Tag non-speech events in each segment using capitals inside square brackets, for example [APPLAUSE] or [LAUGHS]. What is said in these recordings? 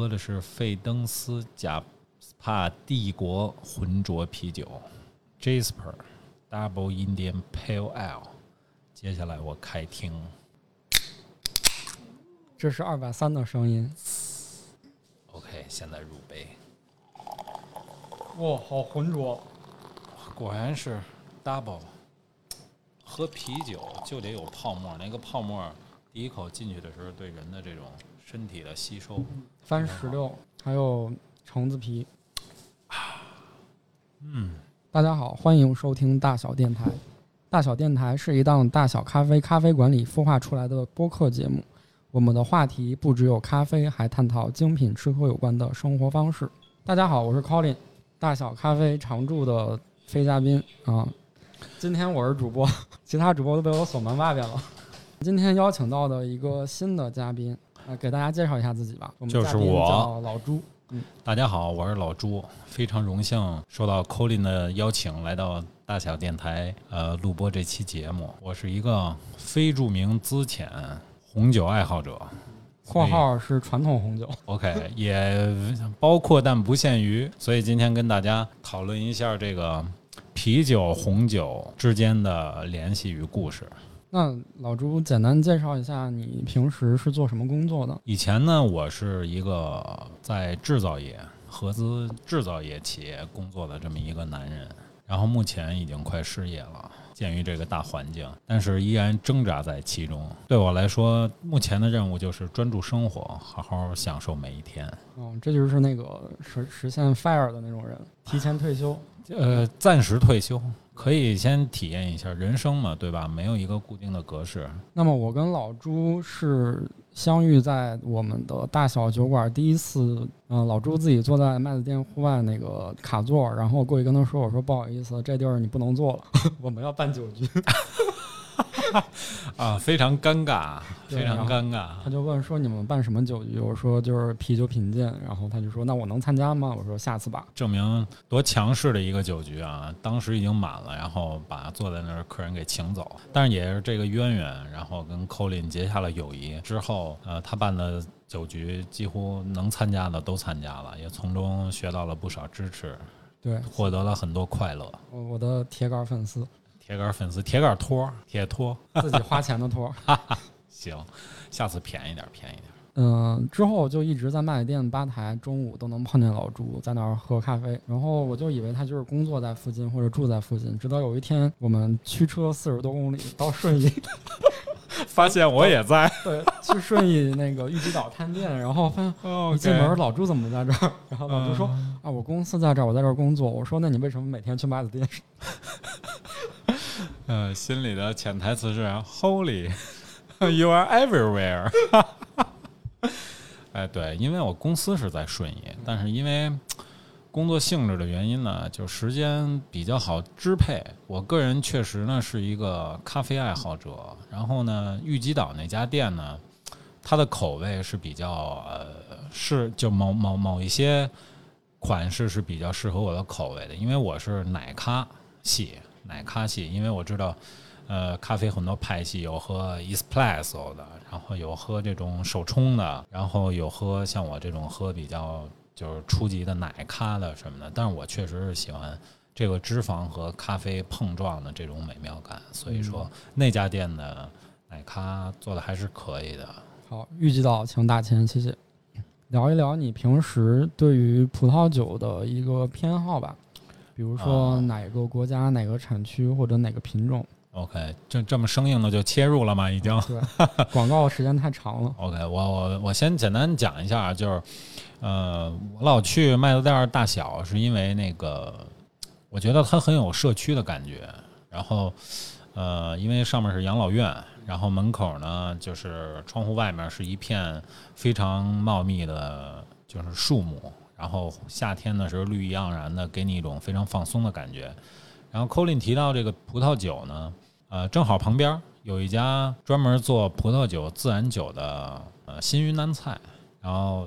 喝的是费登斯贾帕帝国浑浊啤酒，Jasper Double Indian Pale Ale。接下来我开听，这是二百三的声音。OK，现在入杯，哇，好浑浊！果然是 Double。喝啤酒就得有泡沫，那个泡沫第一口进去的时候，对人的这种身体的吸收，番石榴，还有橙子皮。嗯，大家好，欢迎收听大小电台。大小电台是一档大小咖啡咖啡馆里孵化出来的播客节目。我们的话题不只有咖啡，还探讨精品吃喝有关的生活方式。大家好，我是 Colin，大小咖啡常驻的非嘉宾啊。今天我是主播，其他主播都被我锁门外边了。今天邀请到的一个新的嘉宾，啊，给大家介绍一下自己吧。我们就是我叫老朱。嗯大家好，我是老朱，非常荣幸受到 Colin 的邀请，来到大小电台呃录播这期节目。我是一个非著名资浅红酒爱好者括号是传统红酒。，OK，也包括但不限于，所以今天跟大家讨论一下这个啤酒、红酒之间的联系与故事。那老朱简单介绍一下你平时是做什么工作的？以前呢，我是一个在制造业、合资制造业企业工作的这么一个男人，然后目前已经快失业了。鉴于这个大环境，但是依然挣扎在其中。对我来说，目前的任务就是专注生活，好好享受每一天。哦，这就是那个实实现 fire 的那种人，提前退休。呃，暂时退休，可以先体验一下人生嘛，对吧？没有一个固定的格式。那么我跟老朱是相遇在我们的大小酒馆，第一次，嗯、老朱自己坐在麦子店户外那个卡座，然后我过去跟他说，我说不好意思，这地儿你不能坐了，[LAUGHS] 我们要办酒局。[LAUGHS] [LAUGHS] 啊，非常尴尬，非常尴尬。他就问说你们办什么酒局？我说就是啤酒品鉴，然后他就说那我能参加吗？我说下次吧。证明多强势的一个酒局啊！当时已经满了，然后把坐在那儿客人给请走。但是也是这个渊源，然后跟 Colin 结下了友谊。之后，呃，他办的酒局几乎能参加的都参加了，也从中学到了不少知识，对，获得了很多快乐。我我的铁杆粉丝，铁杆粉丝，铁杆托，铁托，[LAUGHS] 自己花钱的托。[LAUGHS] 行，下次便宜点，便宜点。嗯，之后就一直在麦子店吧台，中午都能碰见老朱在那儿喝咖啡，然后我就以为他就是工作在附近或者住在附近，直到有一天我们驱车四十多公里到顺义，[LAUGHS] 发现我也在。[LAUGHS] 对，去顺义那个玉吉岛探店，然后发现哦一进门老朱怎么在这儿？然后老朱说、嗯啊，我公司在这儿，我在这儿工作。我说那你为什么每天去麦子店？[LAUGHS] 呃，心里的潜台词是 “Holy, you are everywhere”。哎，对，因为我公司是在顺义，但是因为工作性质的原因呢，就时间比较好支配。我个人确实呢是一个咖啡爱好者，然后呢，玉吉岛那家店呢，它的口味是比较呃是就某某某一些款式是比较适合我的口味的，因为我是奶咖系，奶咖系，因为我知道。呃，咖啡很多派系，有喝 espresso 的，然后有喝这种手冲的，然后有喝像我这种喝比较就是初级的奶咖的什么的。但是我确实是喜欢这个脂肪和咖啡碰撞的这种美妙感，所以说那家店的奶咖做的还是可以的。好，预计到请打钱，谢谢。聊一聊你平时对于葡萄酒的一个偏好吧，比如说啊哪个国家、哪个产区或者哪个品种。OK，这这么生硬的就切入了吗？已经。对，广告时间太长了。[LAUGHS] OK，我我我先简单讲一下啊，就是，呃，我老去麦子店儿大小，是因为那个，我觉得它很有社区的感觉。然后，呃，因为上面是养老院，然后门口呢就是窗户外面是一片非常茂密的，就是树木。然后夏天的时候绿意盎然的，给你一种非常放松的感觉。然后 Colin 提到这个葡萄酒呢，呃，正好旁边有一家专门做葡萄酒、自然酒的呃新云南菜，然后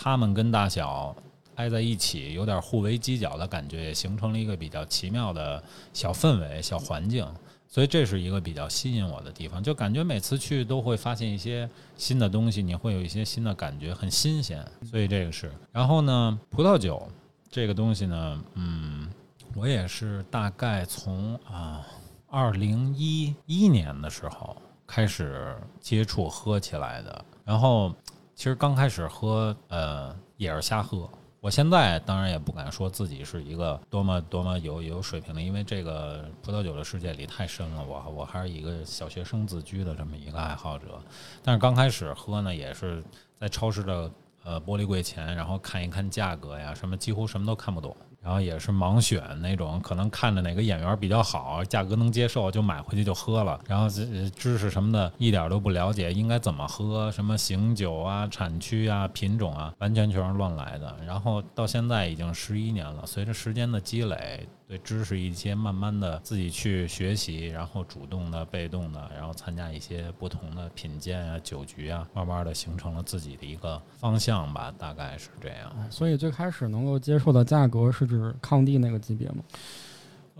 他们跟大小挨在一起，有点互为犄角的感觉，也形成了一个比较奇妙的小氛围、小环境。所以这是一个比较吸引我的地方，就感觉每次去都会发现一些新的东西，你会有一些新的感觉，很新鲜。所以这个是。然后呢，葡萄酒这个东西呢，嗯，我也是大概从啊二零一一年的时候开始接触喝起来的。然后其实刚开始喝，呃，也是瞎喝。我现在当然也不敢说自己是一个多么多么有有水平的，因为这个葡萄酒的世界里太深了。我我还是一个小学生自居的这么一个爱好者。但是刚开始喝呢，也是在超市的呃玻璃柜前，然后看一看价格呀，什么几乎什么都看不懂。然后也是盲选那种，可能看着哪个演员比较好，价格能接受就买回去就喝了。然后这知识什么的一点都不了解，应该怎么喝，什么醒酒啊、产区啊、品种啊，完全全是乱来的。然后到现在已经十一年了，随着时间的积累。对知识一些慢慢的自己去学习，然后主动的、被动的，然后参加一些不同的品鉴啊、酒局啊，慢慢的形成了自己的一个方向吧，大概是这样。所以最开始能够接受的价格是指康帝那个级别吗？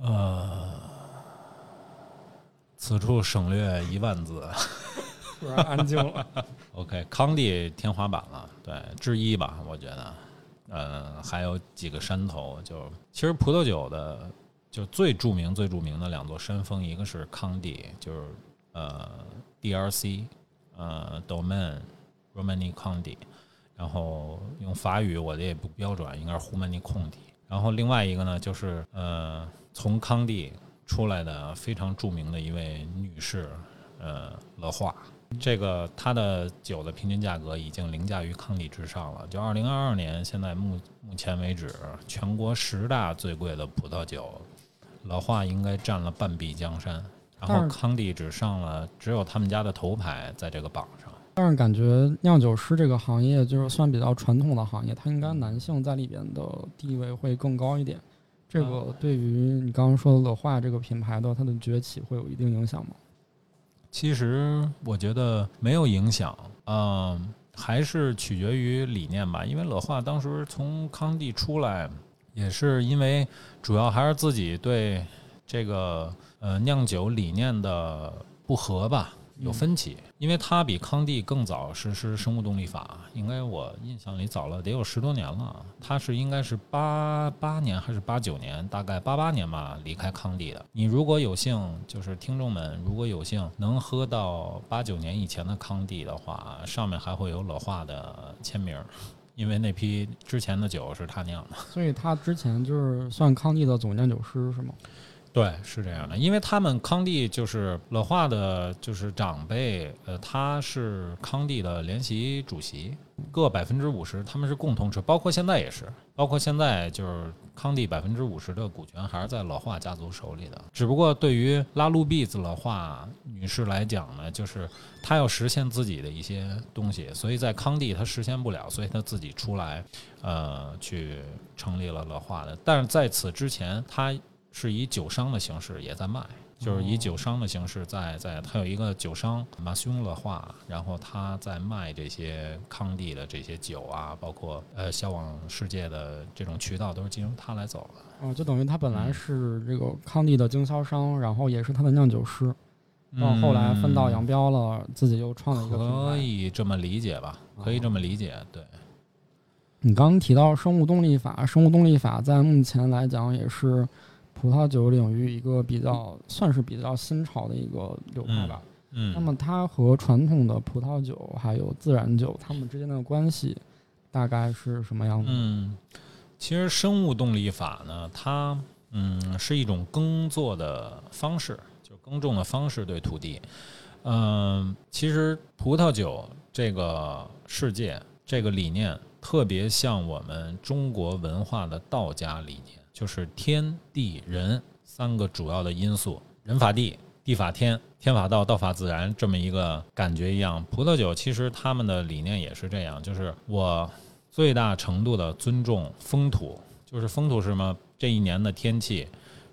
呃，此处省略一万字。[LAUGHS] 突然安静了。[LAUGHS] OK，康帝天花板了，对，之一吧，我觉得。呃，还有几个山头，就其实葡萄酒的就最著名、最著名的两座山峰，一个是康帝，就是呃 DRC，呃 Domain Romani Conti，然后用法语我的也不标准，应该是胡曼尼空地。然后另外一个呢，就是呃从康帝出来的非常著名的一位女士，呃乐化。这个它的酒的平均价格已经凌驾于康帝之上了。就二零二二年，现在目目前为止，全国十大最贵的葡萄酒，老化应该占了半壁江山。然后康帝只上了，只有他们家的头牌在这个榜上。但是感觉酿酒师这个行业就是算比较传统的行业，它应该男性在里边的地位会更高一点。这个对于你刚刚说的乐化这个品牌的它的崛起会有一定影响吗？其实我觉得没有影响，嗯，还是取决于理念吧。因为乐化当时从康帝出来，也是因为主要还是自己对这个呃酿酒理念的不合吧。有分歧，因为他比康帝更早实施生物动力法，应该我印象里早了得有十多年了。他是应该是八八年还是八九年，大概八八年吧离开康帝的。你如果有幸，就是听众们如果有幸能喝到八九年以前的康帝的话，上面还会有老化的签名，因为那批之前的酒是他酿的。所以他之前就是算康帝的总酿酒师是吗？对，是这样的，因为他们康帝就是乐化的，就是长辈，呃，他是康帝的联席主席，各百分之五十，他们是共同持，包括现在也是，包括现在就是康帝百分之五十的股权还是在乐化家族手里的。只不过对于拉路碧子乐化女士来讲呢，就是她要实现自己的一些东西，所以在康帝她实现不了，所以她自己出来，呃，去成立了乐化的。但是在此之前，她。是以酒商的形式也在卖，就是以酒商的形式在在，他有一个酒商马兄的话，然后他在卖这些康帝的这些酒啊，包括呃销往世界的这种渠道都是经由他来走的。哦，就等于他本来是这个康帝的经销商，然后也是他的酿酒师，到后来分道扬镳了，自己又创了一个可以这么理解吧？可以这么理解，对。你刚刚提到生物动力法，生物动力法在目前来讲也是。葡萄酒领域一个比较算是比较新潮的一个流派吧。嗯，那么它和传统的葡萄酒还有自然酒，它们之间的关系大概是什么样子？嗯，其实生物动力法呢，它嗯是一种耕作的方式，就耕种的方式对土地。嗯，其实葡萄酒这个世界这个理念特别像我们中国文化的道家理念。就是天地人三个主要的因素，人法地，地法天，天法道，道法自然，这么一个感觉一样。葡萄酒其实他们的理念也是这样，就是我最大程度的尊重风土，就是风土是什么？这一年的天气，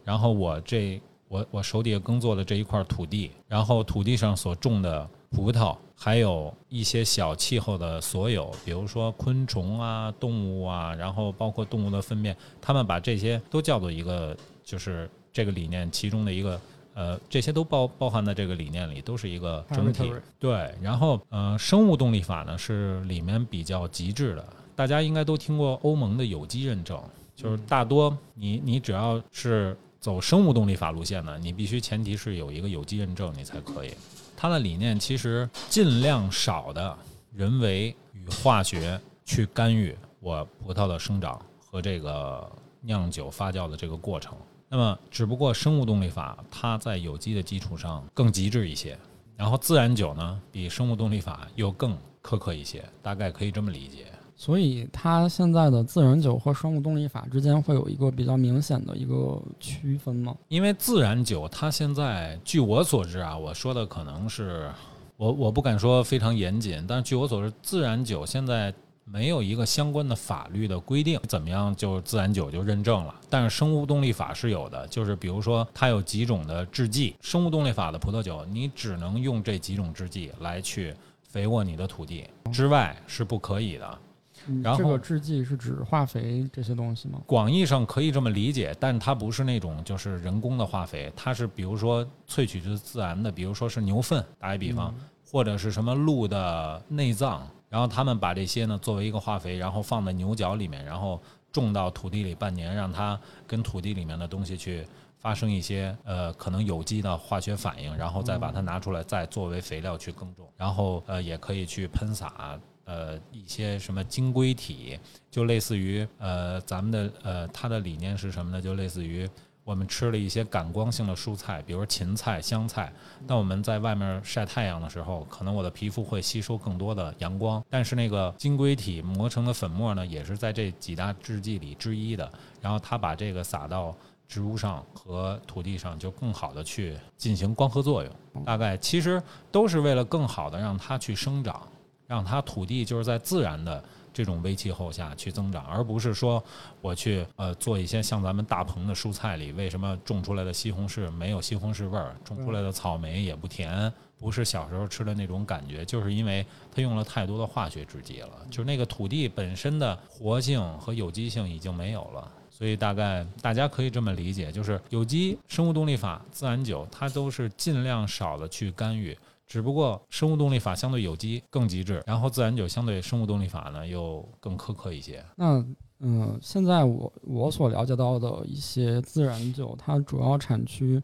然后我这我我手底下耕作的这一块土地，然后土地上所种的葡萄。还有一些小气候的所有，比如说昆虫啊、动物啊，然后包括动物的粪便，他们把这些都叫做一个，就是这个理念其中的一个呃，这些都包包含在这个理念里，都是一个整体。对，然后呃，生物动力法呢是里面比较极致的，大家应该都听过欧盟的有机认证，就是大多你你只要是走生物动力法路线的，你必须前提是有一个有机认证，你才可以。它的理念其实尽量少的人为与化学去干预我葡萄的生长和这个酿酒发酵的这个过程。那么，只不过生物动力法它在有机的基础上更极致一些，然后自然酒呢比生物动力法又更苛刻一些，大概可以这么理解。所以它现在的自然酒和生物动力法之间会有一个比较明显的一个区分吗？因为自然酒它现在据我所知啊，我说的可能是我我不敢说非常严谨，但是据我所知，自然酒现在没有一个相关的法律的规定，怎么样就自然酒就认证了。但是生物动力法是有的，就是比如说它有几种的制剂，生物动力法的葡萄酒你只能用这几种制剂来去肥沃你的土地，之外是不可以的。嗯然后这个制剂是指化肥这些东西吗？广义上可以这么理解，但它不是那种就是人工的化肥，它是比如说萃取自自然的，比如说是牛粪，打一比方，或者是什么鹿的内脏，然后他们把这些呢作为一个化肥，然后放在牛角里面，然后种到土地里半年，让它跟土地里面的东西去发生一些呃可能有机的化学反应，然后再把它拿出来，再作为肥料去耕种，然后呃也可以去喷洒。呃，一些什么金硅体，就类似于呃，咱们的呃，它的理念是什么呢？就类似于我们吃了一些感光性的蔬菜，比如芹菜、香菜。当我们在外面晒太阳的时候，可能我的皮肤会吸收更多的阳光，但是那个金硅体磨成的粉末呢，也是在这几大制剂里之一的。然后它把这个撒到植物上和土地上，就更好的去进行光合作用。大概其实都是为了更好的让它去生长。让它土地就是在自然的这种微气候下去增长，而不是说我去呃做一些像咱们大棚的蔬菜里，为什么种出来的西红柿没有西红柿味儿，种出来的草莓也不甜，不是小时候吃的那种感觉，就是因为它用了太多的化学制剂了，就是那个土地本身的活性和有机性已经没有了。所以大概大家可以这么理解，就是有机、生物动力法、自然酒，它都是尽量少的去干预。只不过生物动力法相对有机更极致，然后自然酒相对生物动力法呢又更苛刻一些。那嗯，现在我我所了解到的一些自然酒，它主要产区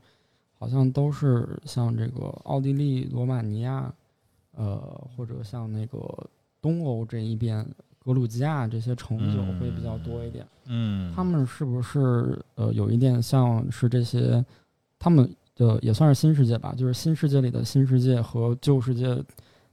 好像都是像这个奥地利、罗马尼亚，呃，或者像那个东欧这一边格鲁吉亚这些橙酒会比较多一点。嗯，他们是不是呃有一点像是这些，他们呃也算是新世界吧，就是新世界里的新世界和旧世界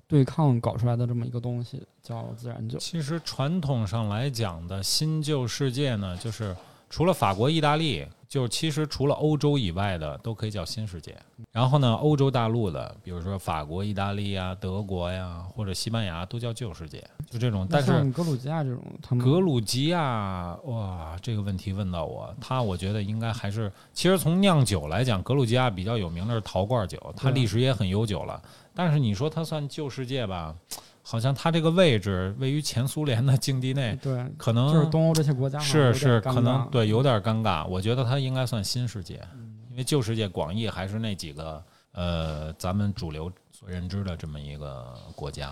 对抗搞出来的这么一个东西，叫自然酒。其实传统上来讲的新旧世界呢，就是除了法国、意大利，就其实除了欧洲以外的都可以叫新世界。然后呢，欧洲大陆的，比如说法国、意大利呀、德国呀，或者西班牙，都叫旧世界。就这种，但是格鲁吉亚这种，他们格鲁吉亚，哇，这个问题问到我，他我觉得应该还是，其实从酿酒来讲，格鲁吉亚比较有名的是陶罐酒，它历史也很悠久了。但是你说它算旧世界吧，好像它这个位置位于前苏联的境地内，[LAUGHS] 对，可能就是东欧这些国家是是可能对有点尴尬。我觉得它应该算新世界，嗯因为旧世界广义还是那几个呃咱们主流所认知的这么一个国家。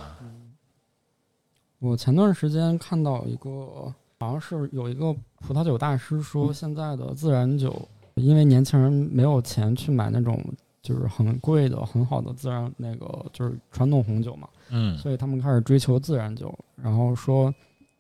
我前段时间看到一个，好像是有一个葡萄酒大师说，现在的自然酒，因为年轻人没有钱去买那种就是很贵的、很好的自然那个就是传统红酒嘛，嗯，所以他们开始追求自然酒，然后说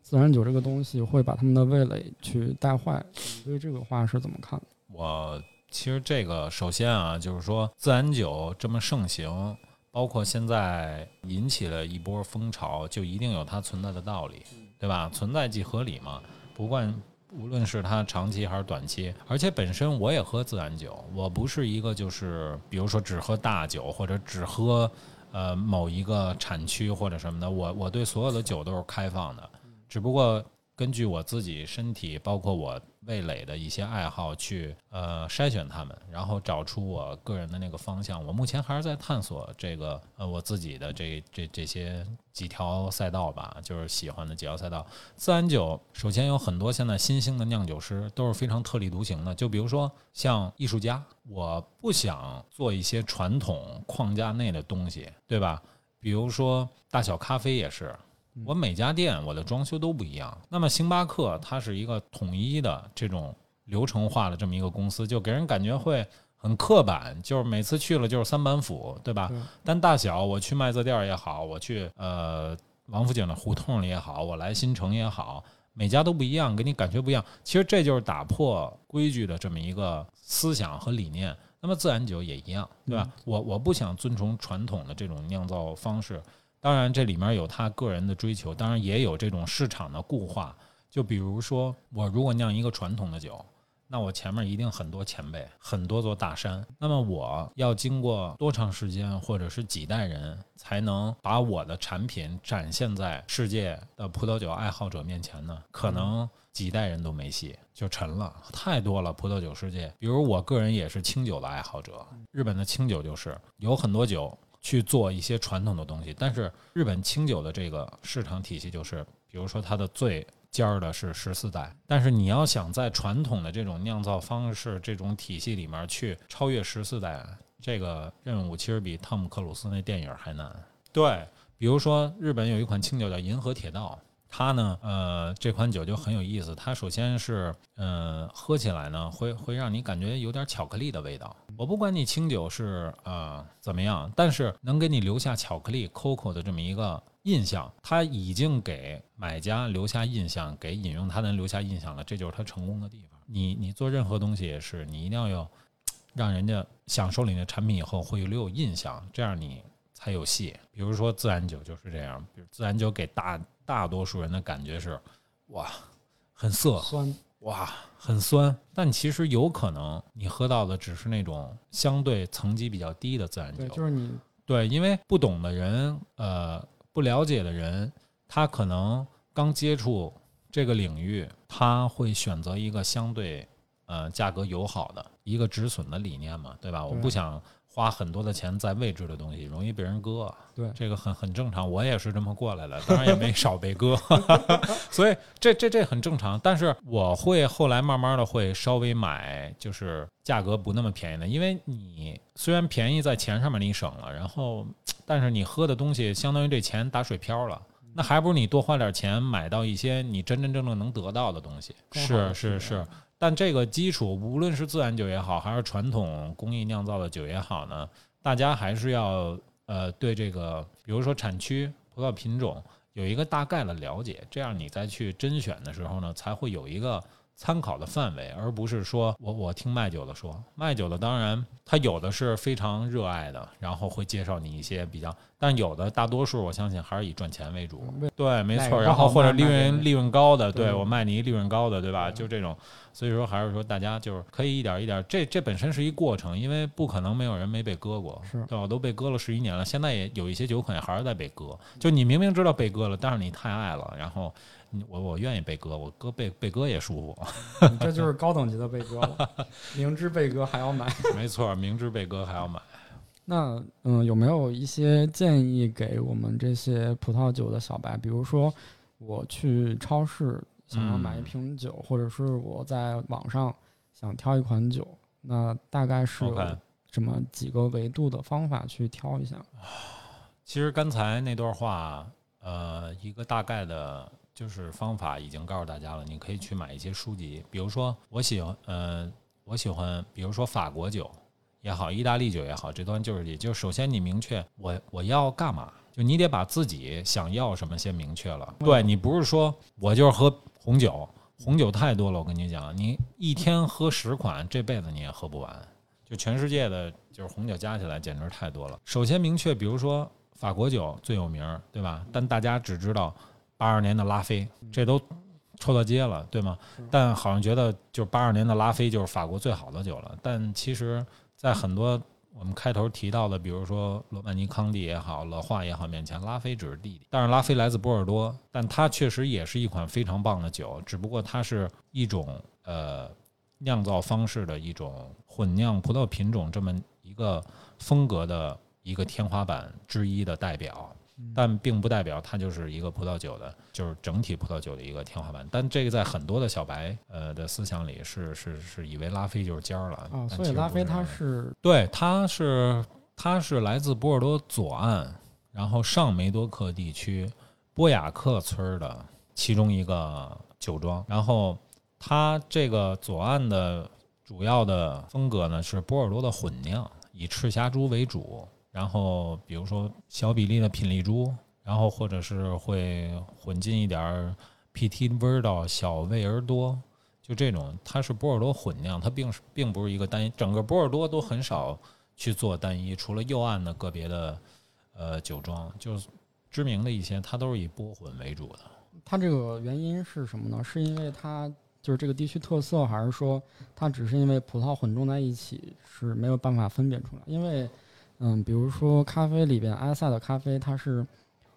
自然酒这个东西会把他们的味蕾去带坏。你对这个话是怎么看？我其实这个首先啊，就是说自然酒这么盛行，包括现在引起了一波风潮，就一定有它存在的道理，对吧？存在即合理嘛，不管。无论是它长期还是短期，而且本身我也喝自然酒，我不是一个就是比如说只喝大酒或者只喝呃某一个产区或者什么的，我我对所有的酒都是开放的，只不过根据我自己身体，包括我味蕾的一些爱好去呃筛选它们，然后找出我个人的那个方向。我目前还是在探索这个呃我自己的这这这些几条赛道吧，就是喜欢的几条赛道。自然酒首先有很多现在新兴的酿酒师都是非常特立独行的，就比如说像艺术家，我不想做一些传统框架内的东西，对吧？比如说大小咖啡也是。我每家店我的装修都不一样。那么星巴克它是一个统一的这种流程化的这么一个公司，就给人感觉会很刻板，就是每次去了就是三板斧，对吧？但大小我去麦子店也好，我去呃王府井的胡同里也好，我来新城也好，每家都不一样，给你感觉不一样。其实这就是打破规矩的这么一个思想和理念。那么自然酒也一样，对吧？我我不想遵从传统的这种酿造方式。当然，这里面有他个人的追求，当然也有这种市场的固化。就比如说，我如果酿一个传统的酒，那我前面一定很多前辈，很多座大山。那么我要经过多长时间，或者是几代人，才能把我的产品展现在世界的葡萄酒爱好者面前呢？可能几代人都没戏，就沉了。太多了，葡萄酒世界。比如我个人也是清酒的爱好者，日本的清酒就是有很多酒。去做一些传统的东西，但是日本清酒的这个市场体系就是，比如说它的最尖儿的是十四代，但是你要想在传统的这种酿造方式这种体系里面去超越十四代，这个任务其实比汤姆克鲁斯那电影还难。对，比如说日本有一款清酒叫银河铁道。它呢，呃，这款酒就很有意思。它首先是，呃，喝起来呢，会会让你感觉有点巧克力的味道。我不管你清酒是呃怎么样，但是能给你留下巧克力 COCO 的这么一个印象，它已经给买家留下印象，给饮用它人留下印象了。这就是它成功的地方。你你做任何东西也是，你一定要有让人家享受你的产品以后会留有印象，这样你才有戏。比如说自然酒就是这样，比如自然酒给大。大多数人的感觉是，哇，很涩，酸，哇，很酸。但其实有可能你喝到的只是那种相对层级比较低的自然酒。对，就是你对，因为不懂的人，呃，不了解的人，他可能刚接触这个领域，他会选择一个相对呃价格友好的一个止损的理念嘛，对吧？我不想。花很多的钱在未知的东西，容易被人割。对，这个很很正常，我也是这么过来的，当然也没少被割，[LAUGHS] 所以这这这很正常。但是我会后来慢慢的会稍微买，就是价格不那么便宜的，因为你虽然便宜在钱上面你省了，然后但是你喝的东西相当于这钱打水漂了，那还不如你多花点钱买到一些你真真正正能得到的东西。是是是。但这个基础，无论是自然酒也好，还是传统工艺酿造的酒也好呢，大家还是要呃对这个，比如说产区、葡萄品种有一个大概的了解，这样你再去甄选的时候呢，才会有一个。参考的范围，而不是说我我听卖酒的说，卖酒的当然他有的是非常热爱的，然后会介绍你一些比较，但有的大多数我相信还是以赚钱为主。对，没错。然后或者利润利润高的，对我卖你一利润高的，对吧？就这种，所以说还是说大家就是可以一点一点，这这本身是一过程，因为不可能没有人没被割过，对吧？都被割了十一年了，现在也有一些酒款还是在被割。就你明明知道被割了，但是你太爱了，然后。我我愿意被割，我割被被割也舒服。[LAUGHS] 这就是高等级的被割了，[LAUGHS] 明知被割还要买。[LAUGHS] 没错，明知被割还要买。那嗯，有没有一些建议给我们这些葡萄酒的小白？比如说，我去超市想要买一瓶酒，或者是我在网上想挑一款酒，那大概是有这么几个维度的方法去挑一下。[SIGHS] 其实刚才那段话，呃，一个大概的。就是方法已经告诉大家了，你可以去买一些书籍，比如说我喜欢，呃，我喜欢，比如说法国酒也好，意大利酒也好，这段就是也就首先你明确我我要干嘛，就你得把自己想要什么先明确了。对你不是说我就是喝红酒，红酒太多了，我跟你讲，你一天喝十款，这辈子你也喝不完。就全世界的就是红酒加起来简直太多了。首先明确，比如说法国酒最有名，对吧？但大家只知道。八二年的拉菲，这都臭到街了，对吗？但好像觉得就是八二年的拉菲就是法国最好的酒了。但其实，在很多我们开头提到的，比如说罗曼尼康帝也好，乐化也好，面前拉菲只是弟弟，但是拉菲来自波尔多，但它确实也是一款非常棒的酒，只不过它是一种呃酿造方式的一种混酿葡萄品种这么一个风格的一个天花板之一的代表。但并不代表它就是一个葡萄酒的，就是整体葡萄酒的一个天花板。但这个在很多的小白呃的思想里是是是以为拉菲就是尖儿了啊，所以拉菲它是对，它是它是来自波尔多左岸，然后上梅多克地区波雅克村儿的其中一个酒庄。然后它这个左岸的主要的风格呢是波尔多的混酿，以赤霞珠为主，然后比如说小比例的品丽珠，然后或者是会混进一点儿 Petit Verdot 小味儿多。就这种，它是波尔多混酿，它并并不是一个单一，整个波尔多都很少去做单一，除了右岸的个别的呃酒庄，就是知名的一些，它都是以波混为主的。它这个原因是什么呢？是因为它就是这个地区特色，还是说它只是因为葡萄混种在一起是没有办法分辨出来？因为，嗯，比如说咖啡里边，埃塞的咖啡它是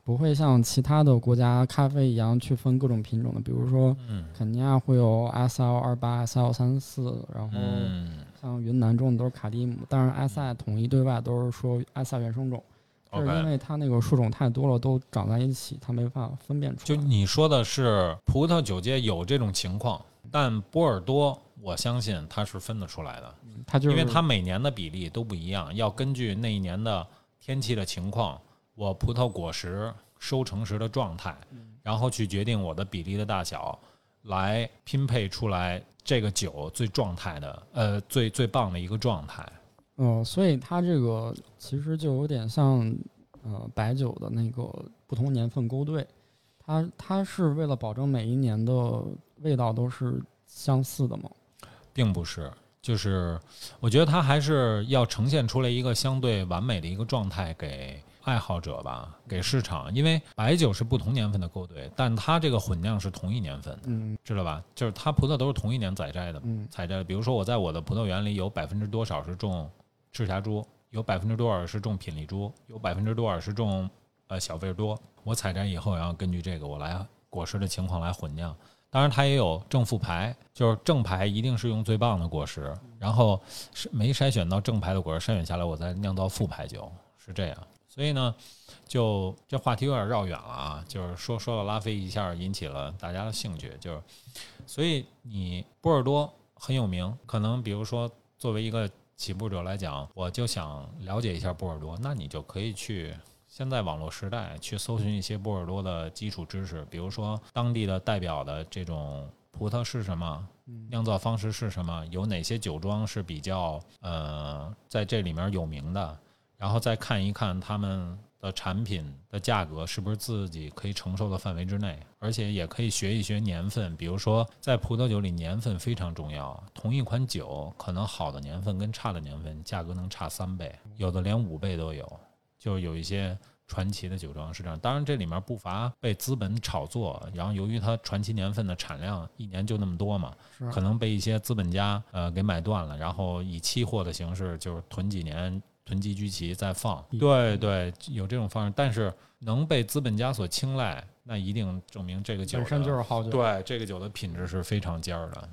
不会像其他的国家咖啡一样去分各种品种的，比如说嗯。肯尼亚会有 S L 二八、S L 三四，然后嗯。像云南种的都是卡蒂姆，但是埃塞统一对外都是说埃塞原生种，就是因。为它那个树种太多了，都长在一起，它没办法分辨出来。就。你说的是葡萄酒界有这种情况，但波尔多我相信它是分得出来的。它就是因为它每年的比例都不一样，要根据那一年的天气的情况，我葡萄果实收成时的状态，然后去决定我的比例的大小，来拼配出来这个酒最状态的，呃，最最棒的一个状态。呃，所以它这个其实就有点像呃白酒的那个不同年份勾兑，它它是为了保证每一年的味道都是相似的嘛。并不是，就是我觉得它还是要呈现出来一个相对完美的一个状态给爱好者吧，给市场。因为白酒是不同年份的勾兑，但它这个混酿是同一年份的，嗯知道吧？就是它葡萄都是同一年采摘的，嗯采摘的。比如说我在我的葡萄园里有百分之多少是种赤霞珠，有百分之多少是种品丽珠，有百分之多少是种呃小费多。我采摘以后，然后根据这个我来果实的情况来混酿。当然，它也有正负牌，就是正牌一定是用最棒的果实，然后是没筛选到正牌的果实，筛选下来我再酿造副牌酒，是这样。所以呢，就这话题有点绕远了啊，就是说说到拉菲一下引起了大家的兴趣，就是所以你波尔多很有名，可能比如说作为一个起步者来讲，我就想了解一下波尔多，那你就可以去现在网络时代去搜寻一些波尔多的基础知识，比如说当地的代表的这种葡萄是什么，酿造方式是什么，有哪些酒庄是比较呃在这里面有名的，然后再看一看他们的产品的价格是不是自己可以承受的范围之内，而且也可以学一学年份，比如说在葡萄酒里年份非常重要，同一款酒可能好的年份跟差的年份价格能差三倍，有的连五倍都有，就是有一些。传奇的酒庄是这样，当然这里面不乏被资本炒作，然后由于它传奇年份的产量一年就那么多嘛，可能被一些资本家呃给买断了，然后以期货的形式就是囤几年，囤积居奇再放。嗯对对，有这种方式，但是能被资本家所青睐，那一定证明这个酒本身就是好酒。对这个酒的品质是非常尖儿的。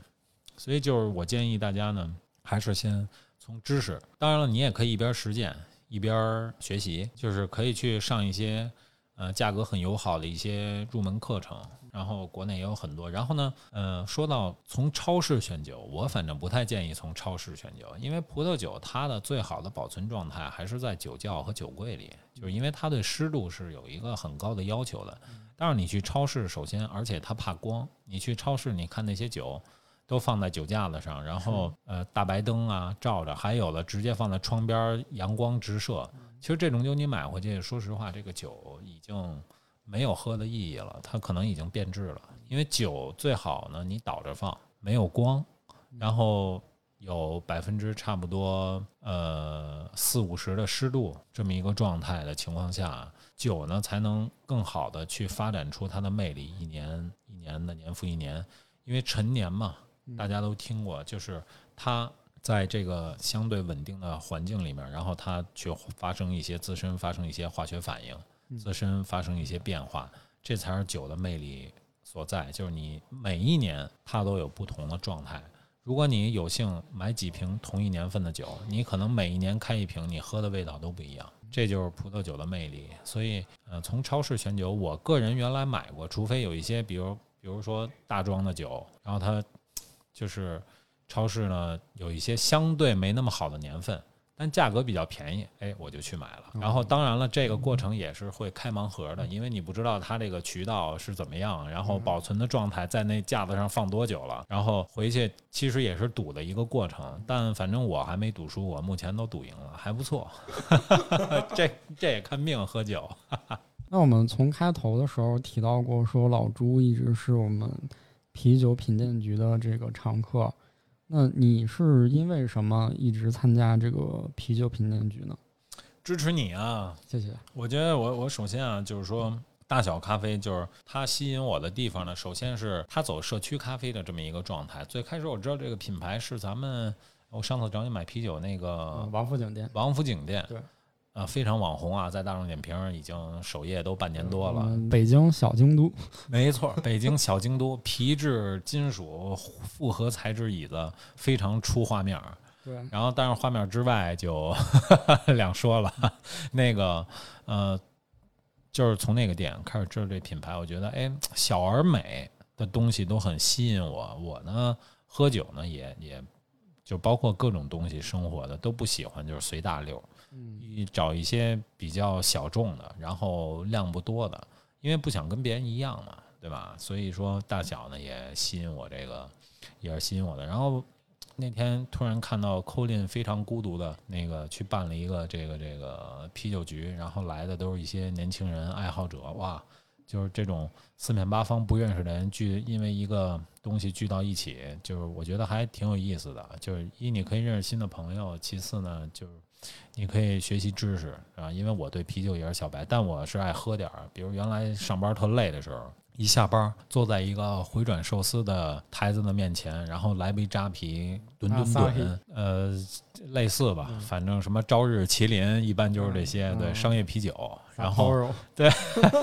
所以就是我建议大家呢，还是先从知识，当然了，你也可以一边实践一边学习，就是可以去上一些呃价格很友好的一些入门课程。然后国内也有很多。然后呢，呃，说到从超市选酒，我反正不太建议从超市选酒，因为葡萄酒它的最好的保存状态还是在酒窖和酒柜里，就是因为它对湿度是有一个很高的要求的。但是你去超市，首先，而且它怕光，你去超市，你看那些酒。都放在酒架子上，然后呃大白灯啊照着，还有了直接放在窗边，阳光直射。其实这种酒你买回去，说实话，这个酒已经没有喝的意义了，它可能已经变质了。因为酒最好呢，你倒着放，没有光，然后有百分之差不多呃四五十的湿度这么一个状态的情况下，酒呢才能更好的去发展出它的魅力，一年一年的年复一年，因为陈年嘛。大家都听过，就是它在这个相对稳定的环境里面，然后它去发生一些自身发生一些化学反应，自身发生一些变化，这才是酒的魅力所在。就是你每一年它都有不同的状态。如果你有幸买几瓶同一年份的酒，你可能每一年开一瓶，你喝的味道都不一样。这就是葡萄酒的魅力。所以，呃，从超市选酒，我个人原来买过，除非有一些，比如比如说大庄的酒，然后它就是超市呢有一些相对没那么好的年份。但价格比较便宜，哎，我就去买了。然后当然了，这个过程也是会开盲盒的，因为你不知道它这个渠道是怎么样，然后保存的状态在那架子上放多久了，然后回去其实也是赌的一个过程。但反正我还没赌输，我目前都赌赢了，还不错。[LAUGHS] 这这也看命，喝酒。[LAUGHS] 那我们从开头的时候提到过，说老朱一直是我们啤酒品鉴局的这个常客。那你是因为什么一直参加这个啤酒品鉴局呢？支持你啊！谢谢。我觉得我我首先啊，就是说大小咖啡就是它吸引我的地方呢。首先是它走社区咖啡的这么一个状态。最开始我知道这个品牌是咱们，我上次找你买啤酒那个王府井店。王府井店。对。呃，非常网红啊，在大众点评已经首页都半年多了。北京小京都，[LAUGHS] 没错，北京小京都，皮质金属复合材质椅子非常出画面。对，然后但是画面之外就 [LAUGHS] 两说了。那个呃，就是从那个店开始知道这品牌，我觉得哎，小而美的东西都很吸引我。我呢，喝酒呢也也就包括各种东西，生活的都不喜欢，就是随大溜。嗯，找一些比较小众的，然后量不多的，因为不想跟别人一样嘛，对吧？所以说大小呢也吸引我，这个也是吸引我的。然后那天突然看到 Colin 非常孤独的那个去办了一个这个这个啤酒局，然后来的都是一些年轻人爱好者，哇，就是这种四面八方不认识的人聚，因为一个东西聚到一起，就是我觉得还挺有意思的。就是一你可以认识新的朋友，其次呢就是。你可以学习知识啊，因为我对啤酒也是小白，但我是爱喝点儿。比如原来上班特累的时候，一下班坐在一个回转寿司的台子的面前，然后来杯扎啤，吨吨吨，呃，类似吧，反正什么朝日麒麟，一般就是这些，对，商业啤酒。然后 [LAUGHS] 对，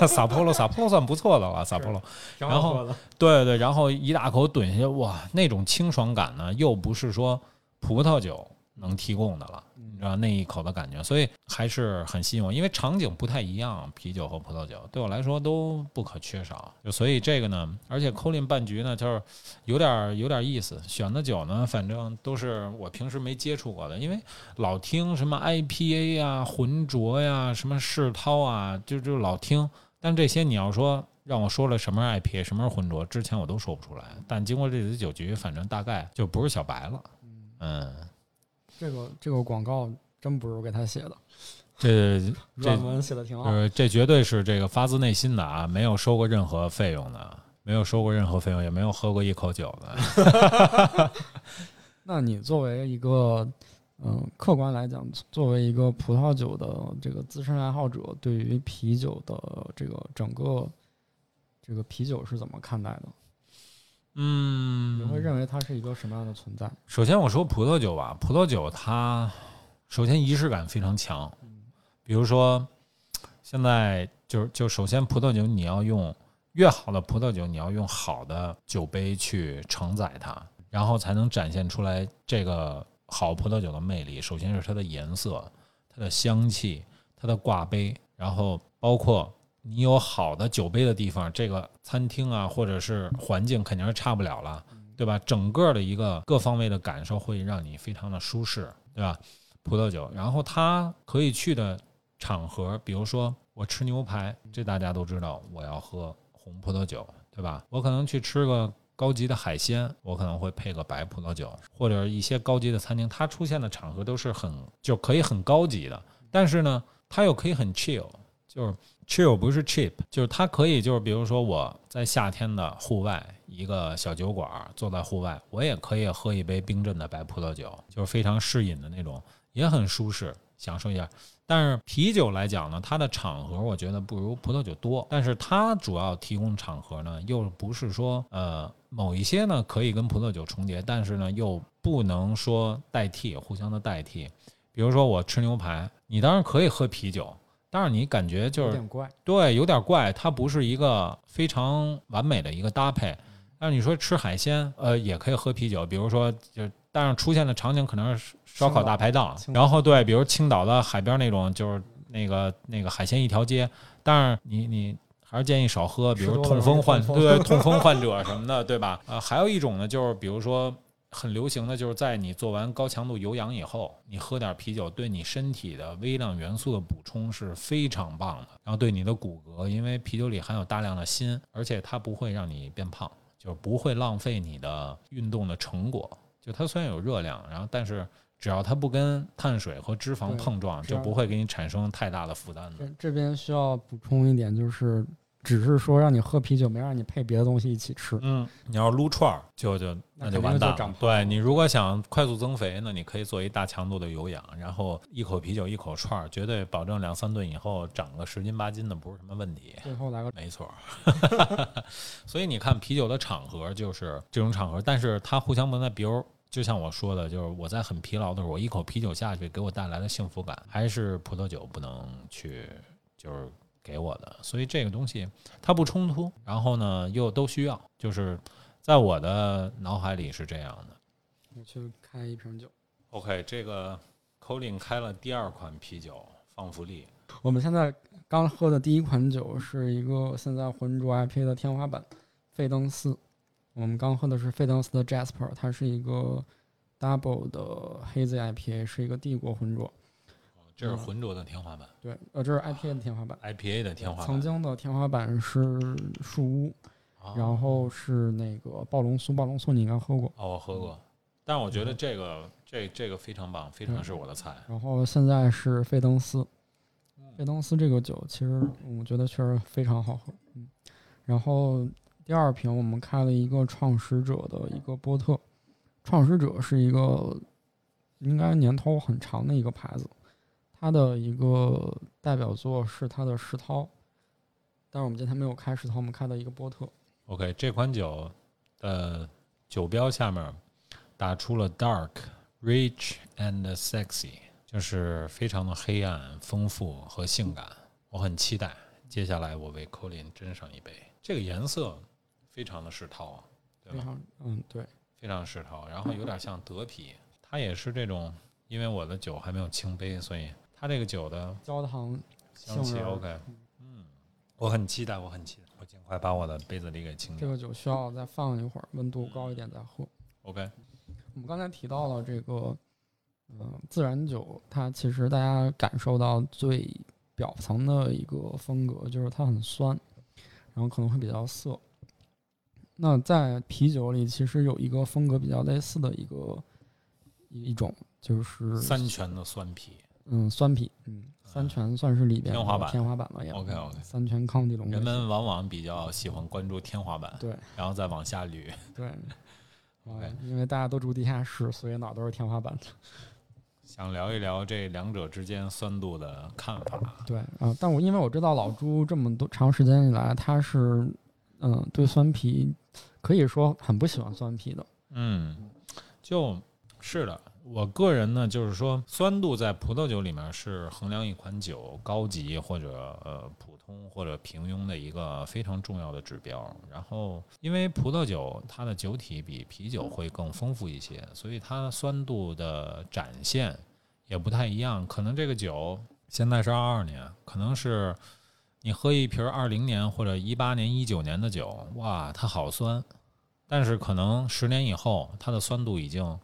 撒泼了，撒泼算不错的了，撒泼了。然后对对，然后一大口怼下去，哇，那种清爽感呢，又不是说葡萄酒能提供的了。啊，那一口的感觉，所以还是很吸引我，因为场景不太一样，啤酒和葡萄酒对我来说都不可缺少。就所以这个呢，而且 Colin 半局呢，就是有点有点意思。选的酒呢，反正都是我平时没接触过的，因为老听什么 IPA 呀、浑浊呀、什么世涛啊，就就老听。但这些你要说让我说了什么是 IPA，什么是浑浊，之前我都说不出来。但经过这次酒局，反正大概就不是小白了。嗯。这个这个广告真不是我给他写的，这 [LAUGHS] 这文写的挺好。呃，这绝对是这个发自内心的啊，没有收过任何费用的，没有收过任何费用，也没有喝过一口酒的。[LAUGHS] 那你作为一个嗯，客观来讲，作为一个葡萄酒的这个资深爱好者，对于啤酒的这个整个这个啤酒是怎么看待的？嗯，你会认为它是一个什么样的存在？首先我说葡萄酒吧，葡萄酒它首先仪式感非常强。比如说现在就就首先葡萄酒你要用越好的葡萄酒，你要用好的酒杯去承载它，然后才能展现出来这个好葡萄酒的魅力。首先是它的颜色、它的香气、它的挂杯，然后包括。你有好的酒杯的地方，这个餐厅啊，或者是环境肯定是差不了了，对吧？整个的一个各方位的感受会让你非常的舒适，对吧？葡萄酒，然后它可以去的场合，比如说我吃牛排，这大家都知道，我要喝红葡萄酒，对吧？我可能去吃个高级的海鲜，我可能会配个白葡萄酒，或者一些高级的餐厅，它出现的场合都是很就可以很高级的，但是呢，它又可以很 chill，就是。Chill 不是 cheap，就是它可以，就是比如说我在夏天的户外一个小酒馆，坐在户外，我也可以喝一杯冰镇的白葡萄酒，就是非常适饮的那种，也很舒适，享受一下。但是啤酒来讲呢，它的场合我觉得不如葡萄酒多，但是它主要提供场合呢，又不是说呃某一些呢可以跟葡萄酒重叠，但是呢又不能说代替，互相的代替。比如说我吃牛排，你当然可以喝啤酒，但是你感觉就是有点怪。对，有点怪，它不是一个非常完美的一个搭配。但是你说吃海鲜，呃，也可以喝啤酒，比如说就，但是出现的场景可能是烧烤大排档，然后对，比如青岛的海边那种，就是那个那个海鲜一条街，但是你你还是建议少喝，比如痛风患对 [LAUGHS] 痛风患者什么的，对吧？呃，还有一种呢，就是比如说很流行的就是在你做完高强度有氧以后，你喝点啤酒，对你身体的微量元素的补充是非常棒的。然后对你的骨骼，因为啤酒里含有大量的锌，而且它不会让你变胖，就是不会浪费你的运动的成果。就它虽然有热量，然后但是只要它不跟碳水和脂肪碰撞，就不会给你产生太大的负担的。这这边需要补充一点，就是只是说让你喝啤酒，没让你配别的东西一起吃。嗯，你要是撸串儿，就就那就完蛋了。对你如果想快速增肥那，你可以做一大强度的有氧，然后一口啤酒一口串儿，绝对保证两三顿以后长个十斤八斤的不是什么问题。最后来个没错儿，[LAUGHS] 所以你看啤酒的场合就是这种场合，但是它互相不在，比如就像我说的，就是我在很疲劳的时候，我一口啤酒下去给我带来的幸福感，还是葡萄酒不能去就是给我的。所以这个东西它不冲突，然后呢又都需要，就是在我的脑海里是这样的。我去开一瓶酒。OK，这个 Colin 开了第二款啤酒放福利，我们现在刚喝的第一款酒是一个现在浑浊 IPA 的天花板，费登斯。我们刚喝的是费登斯的 Jasper，它是一个 double 的黑 Z IPA，是一个帝国浑浊。这是浑浊的天花板对，呃，这是 IPA 的天花板。，IPA 的天花板。曾经的天花板是树屋，哦然后是那个暴龙酥，暴龙酥你应该喝过。哦，我喝过，但我觉得这个这这个非常棒，非常是我的菜。然后现在是费登斯，费登斯这个酒其实我觉得确实非常好喝。嗯，然后第二瓶我们开了一个创始者的一个波特，创始者是一个应该年头很长的一个牌子，它的一个代表作是他的石涛，但是我们今天没有开石涛，我们开的一个波特。OK，这款酒的酒标下面打出了 dark, rich and sexy，就是非常的黑暗、丰富和性感。我很期待，接下来我为 Colin 斟上一杯。这个颜色非常的世涛啊，对吧？非常嗯对，非常世涛，然后有点像德啤，它也是这种，因为我的酒还没有清杯，所以它这个酒的焦糖香气 OK，嗯，我很期待，我很期待，我尽快把我的杯子里给清掉。这个酒需要再放一会儿，温度高一点再喝。OK，我们刚才提到了这个，嗯、自然酒，它其实大家感受到最表层的一个风格就是它很酸，然后可能会比较涩。那在啤酒里，其实有一个风格比较类似的一个一一种，就是三全的酸啤，嗯酸啤，嗯三全算是里边天花板天花板了也。OK，OK 三全康帝龙人们往往比较喜欢关注天花板，对然后再往下捋。对。OK 啊，因为大家都住地下室，所以哪儿都是天花板。想聊一聊这两者之间酸度的看法。对啊、但我因为我知道老朱这么多长时间以来，他是嗯对酸啤可以说很不喜欢酸啤的。嗯，就是的，我个人呢，就是说酸度在葡萄酒里面是衡量一款酒高级或者呃普通或者平庸的一个非常重要的指标。然后，因为葡萄酒它的酒体比啤酒会更丰富一些，所以它酸度的展现也不太一样。可能这个酒现在是二二年，可能是你喝一瓶二零年或者一八年、一九年的酒，哇，它好酸。但是可能十年以后，它的酸度已经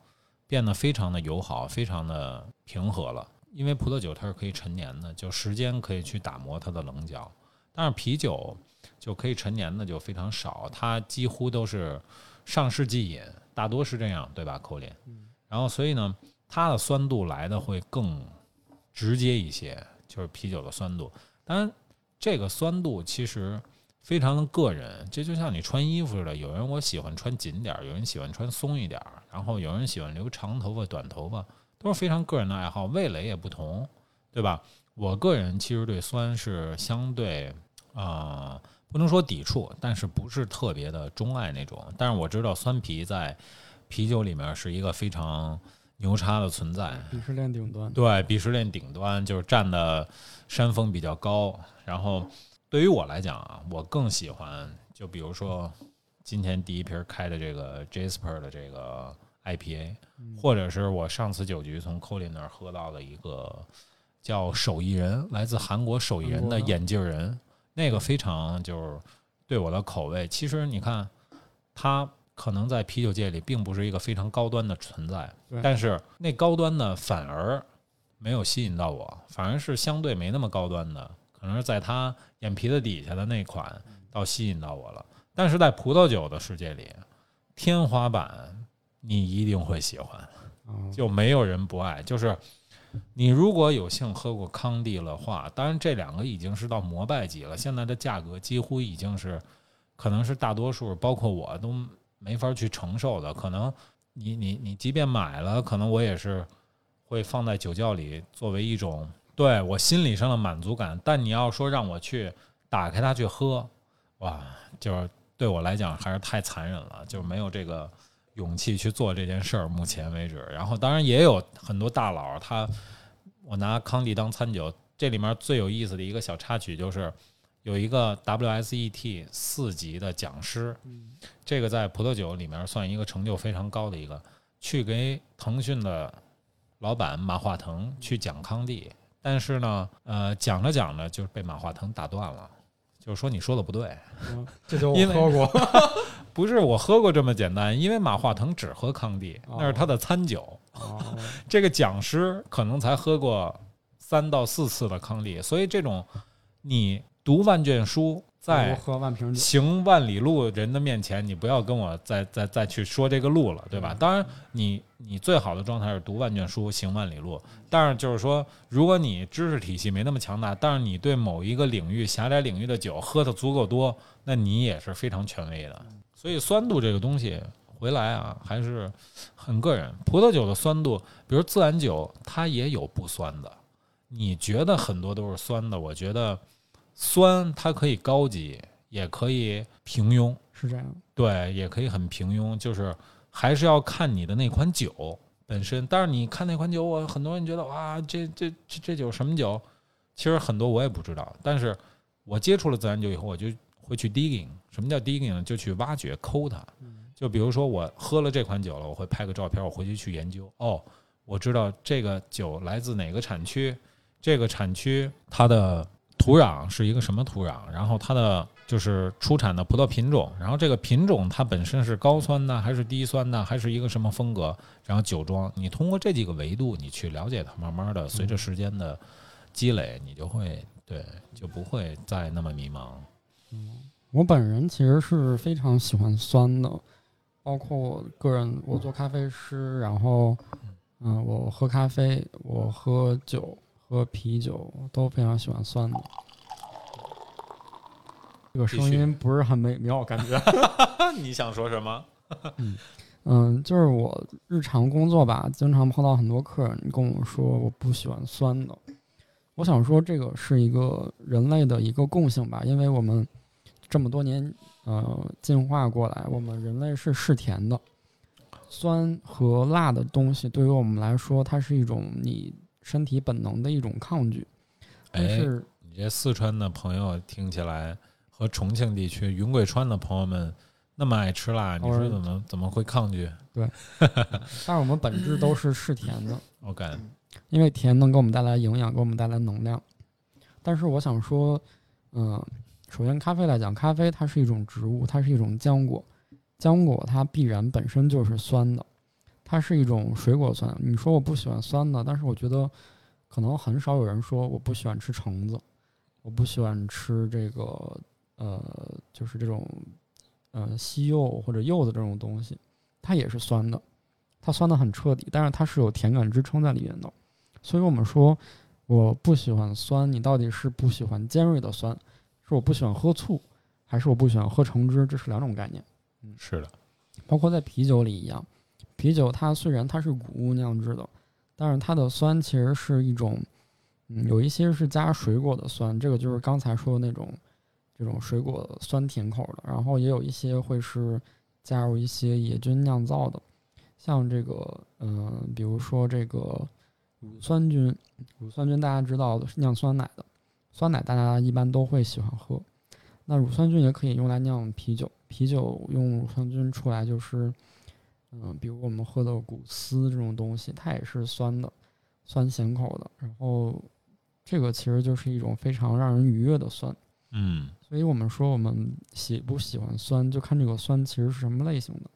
变得非常的友好，非常的平和了。因为葡萄酒它是可以陈年的，就时间可以去打磨它的棱角。但是啤酒就可以陈年的就非常少，它几乎都是上世纪饮，大多是这样，对吧，口林？然后所以呢，它的酸度来的会更直接一些，就是啤酒的酸度。当然，这个酸度其实非常的个人，这就像你穿衣服似的，有人我喜欢穿紧点儿，有人喜欢穿松一点儿，然后有人喜欢留长头发、短头发，都是非常个人的爱好，味蕾也不同，对吧？我个人其实对酸是相对啊、不能说抵触，但是不是特别的钟爱那种。但是我知道酸啤在啤酒里面是一个非常牛叉的存在，鄙视链顶端。对，鄙视链顶端就是站的山峰比较高。然后对于我来讲啊，我更喜欢，就比如说今天第一瓶开的这个 Jasper 的这个 IPA，或者是我上次酒局从 Colin 那儿喝到的一个叫手艺人，来自韩国手艺人的眼镜人，那个非常就是对我的口味。其实你看，它可能在啤酒界里并不是一个非常高端的存在，但是那高端的反而没有吸引到我，反而是相对没那么高端的，可能是在他眼皮子底下的那款倒吸引到我了。但是在葡萄酒的世界里，天花板你一定会喜欢，嗯就没有人不爱。就是你如果有幸喝过康帝的话，当然这两个已经是到膜拜级了，现在的价格几乎已经是可能是大多数，包括我都没法去承受的。可能你你你即便买了，可能我也是会放在酒窖里作为一种对我心理上的满足感。但你要说让我去打开它去喝，哇，就是对我来讲还是太残忍了，就是没有这个勇气去做这件事儿。目前为止，然后当然也有很多大佬，他我拿康帝当餐酒，这里面最有意思的一个小插曲就是有一个 WSET 四级的讲师，这个在葡萄酒里面算一个成就非常高的一个，去给腾讯的老板马化腾去讲康帝，但是呢，呃，讲着讲着就被马化腾打断了，就是说你说的不对，嗯这就我喝过。[LAUGHS] 不是我喝过这么简单，因为马化腾只喝康帝，哦那是他的餐酒。哦这个讲师可能才喝过三到四次的康帝，所以这种你读万卷书，我在。行万里路人的面前，你不要跟我再再再去说这个路了，对吧？当然你，你最好的状态是读万卷书，行万里路。但是就是说，如果你知识体系没那么强大，但是你对某一个领域狭窄领域的酒喝的足够多，那你也是非常权威的。所以酸度这个东西回来啊，还是很个人。葡萄酒的酸度，比如自然酒，它也有不酸的。你觉得很多都是酸的，我觉得酸它可以高级，也可以平庸，是这样，对，也可以很平庸，就是还是要看你的那款酒本身。但是你看那款酒，我很多人觉得哇，这这这这酒什么酒？其实很多我也不知道，但是我接触了自然酒以后，我就会去 digging。什么叫 digging 呢？就去挖掘、抠它。就比如说我喝了这款酒了，我会拍个照片，我回去去研究。哦，我知道这个酒来自哪个产区，这个产区它的土壤是一个什么土壤，然后它的就是出产的葡萄品种，然后这个品种它本身是高酸的还是低酸的，还是一个什么风格，然后酒庄，你通过这几个维度你去了解它，慢慢的随着时间的积累，你就会对就不会再那么迷茫。嗯我本人其实是非常喜欢酸的，包括我个人，我做咖啡师，然后，嗯、我喝咖啡，我喝酒，喝啤酒都非常喜欢酸的。这个声音不是很美妙，感觉。[LAUGHS] [LAUGHS] 你想说什么？嗯，就是我日常工作吧，经常碰到很多客人跟我说我不喜欢酸的。我想说，这个是一个人类的一个共性吧，因为我们这么多年呃进化过来，我们人类是嗜甜的，酸和辣的东西对于我们来说，它是一种你身体本能的一种抗拒。但哎是，你这四川的朋友听起来和重庆地区云贵川的朋友们那么爱吃辣，你说怎么怎么会抗拒对 [LAUGHS] 但是我们本质都是嗜甜的。？[LAUGHS] OK，因为甜能给我们带来营养，给我们带来能量。但是我想说，嗯、首先咖啡来讲，咖啡它是一种植物，它是一种浆果，浆果它必然本身就是酸的，它是一种水果酸。你说我不喜欢酸的，但是我觉得可能很少有人说我不喜欢吃橙子，我不喜欢吃这个呃，就是这种呃西柚或者柚子这种东西，它也是酸的。它酸的很彻底，但是它是有甜感支撑在里面的。所以我们说，我不喜欢酸，你到底是不喜欢尖锐的酸，是我不喜欢喝醋，还是我不喜欢喝橙汁？这是两种概念。嗯是的，包括在啤酒里一样，啤酒它虽然它是谷物酿制的，但是它的酸其实是一种，嗯，有一些是加水果的酸，这个就是刚才说的那种这种水果酸甜口的，然后也有一些会是加入一些野菌酿造的，像这个嗯、比如说这个乳酸菌，乳酸菌大家知道的是酿酸奶的，酸奶大家一般都会喜欢喝，那乳酸菌也可以用来酿啤酒，啤酒用乳酸菌出来就是。嗯，比如我们喝的古斯这种东西，它也是酸的，酸咸口的。然后这个其实就是一种非常让人愉悦的酸。嗯所以我们说我们喜不喜欢酸，就看这个酸其实是什么类型的。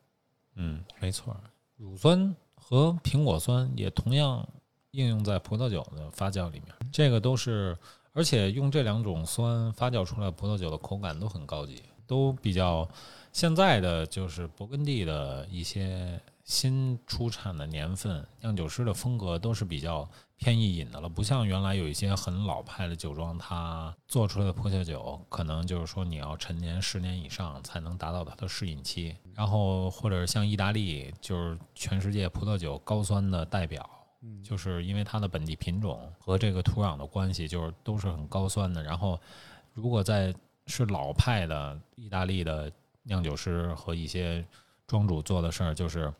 嗯，没错儿，乳酸和苹果酸也同样应用在葡萄酒的发酵里面，这个都是，而且用这两种酸发酵出来葡萄酒的口感都很高级，都比较现在的就是勃艮第的一些新出产的年份，酿酒师的风格都是比较偏易饮的了，不像原来有一些很老派的酒庄，它做出来的葡萄酒可能就是说你要陈年十年以上才能达到它的适饮期，然后或者像意大利，就是全世界葡萄酒高酸的代表。就是因为它的本地品种和这个土壤的关系，就是都是很高酸的。然后，如果在是老派的意大利的酿酒师和一些庄主做的事儿，就是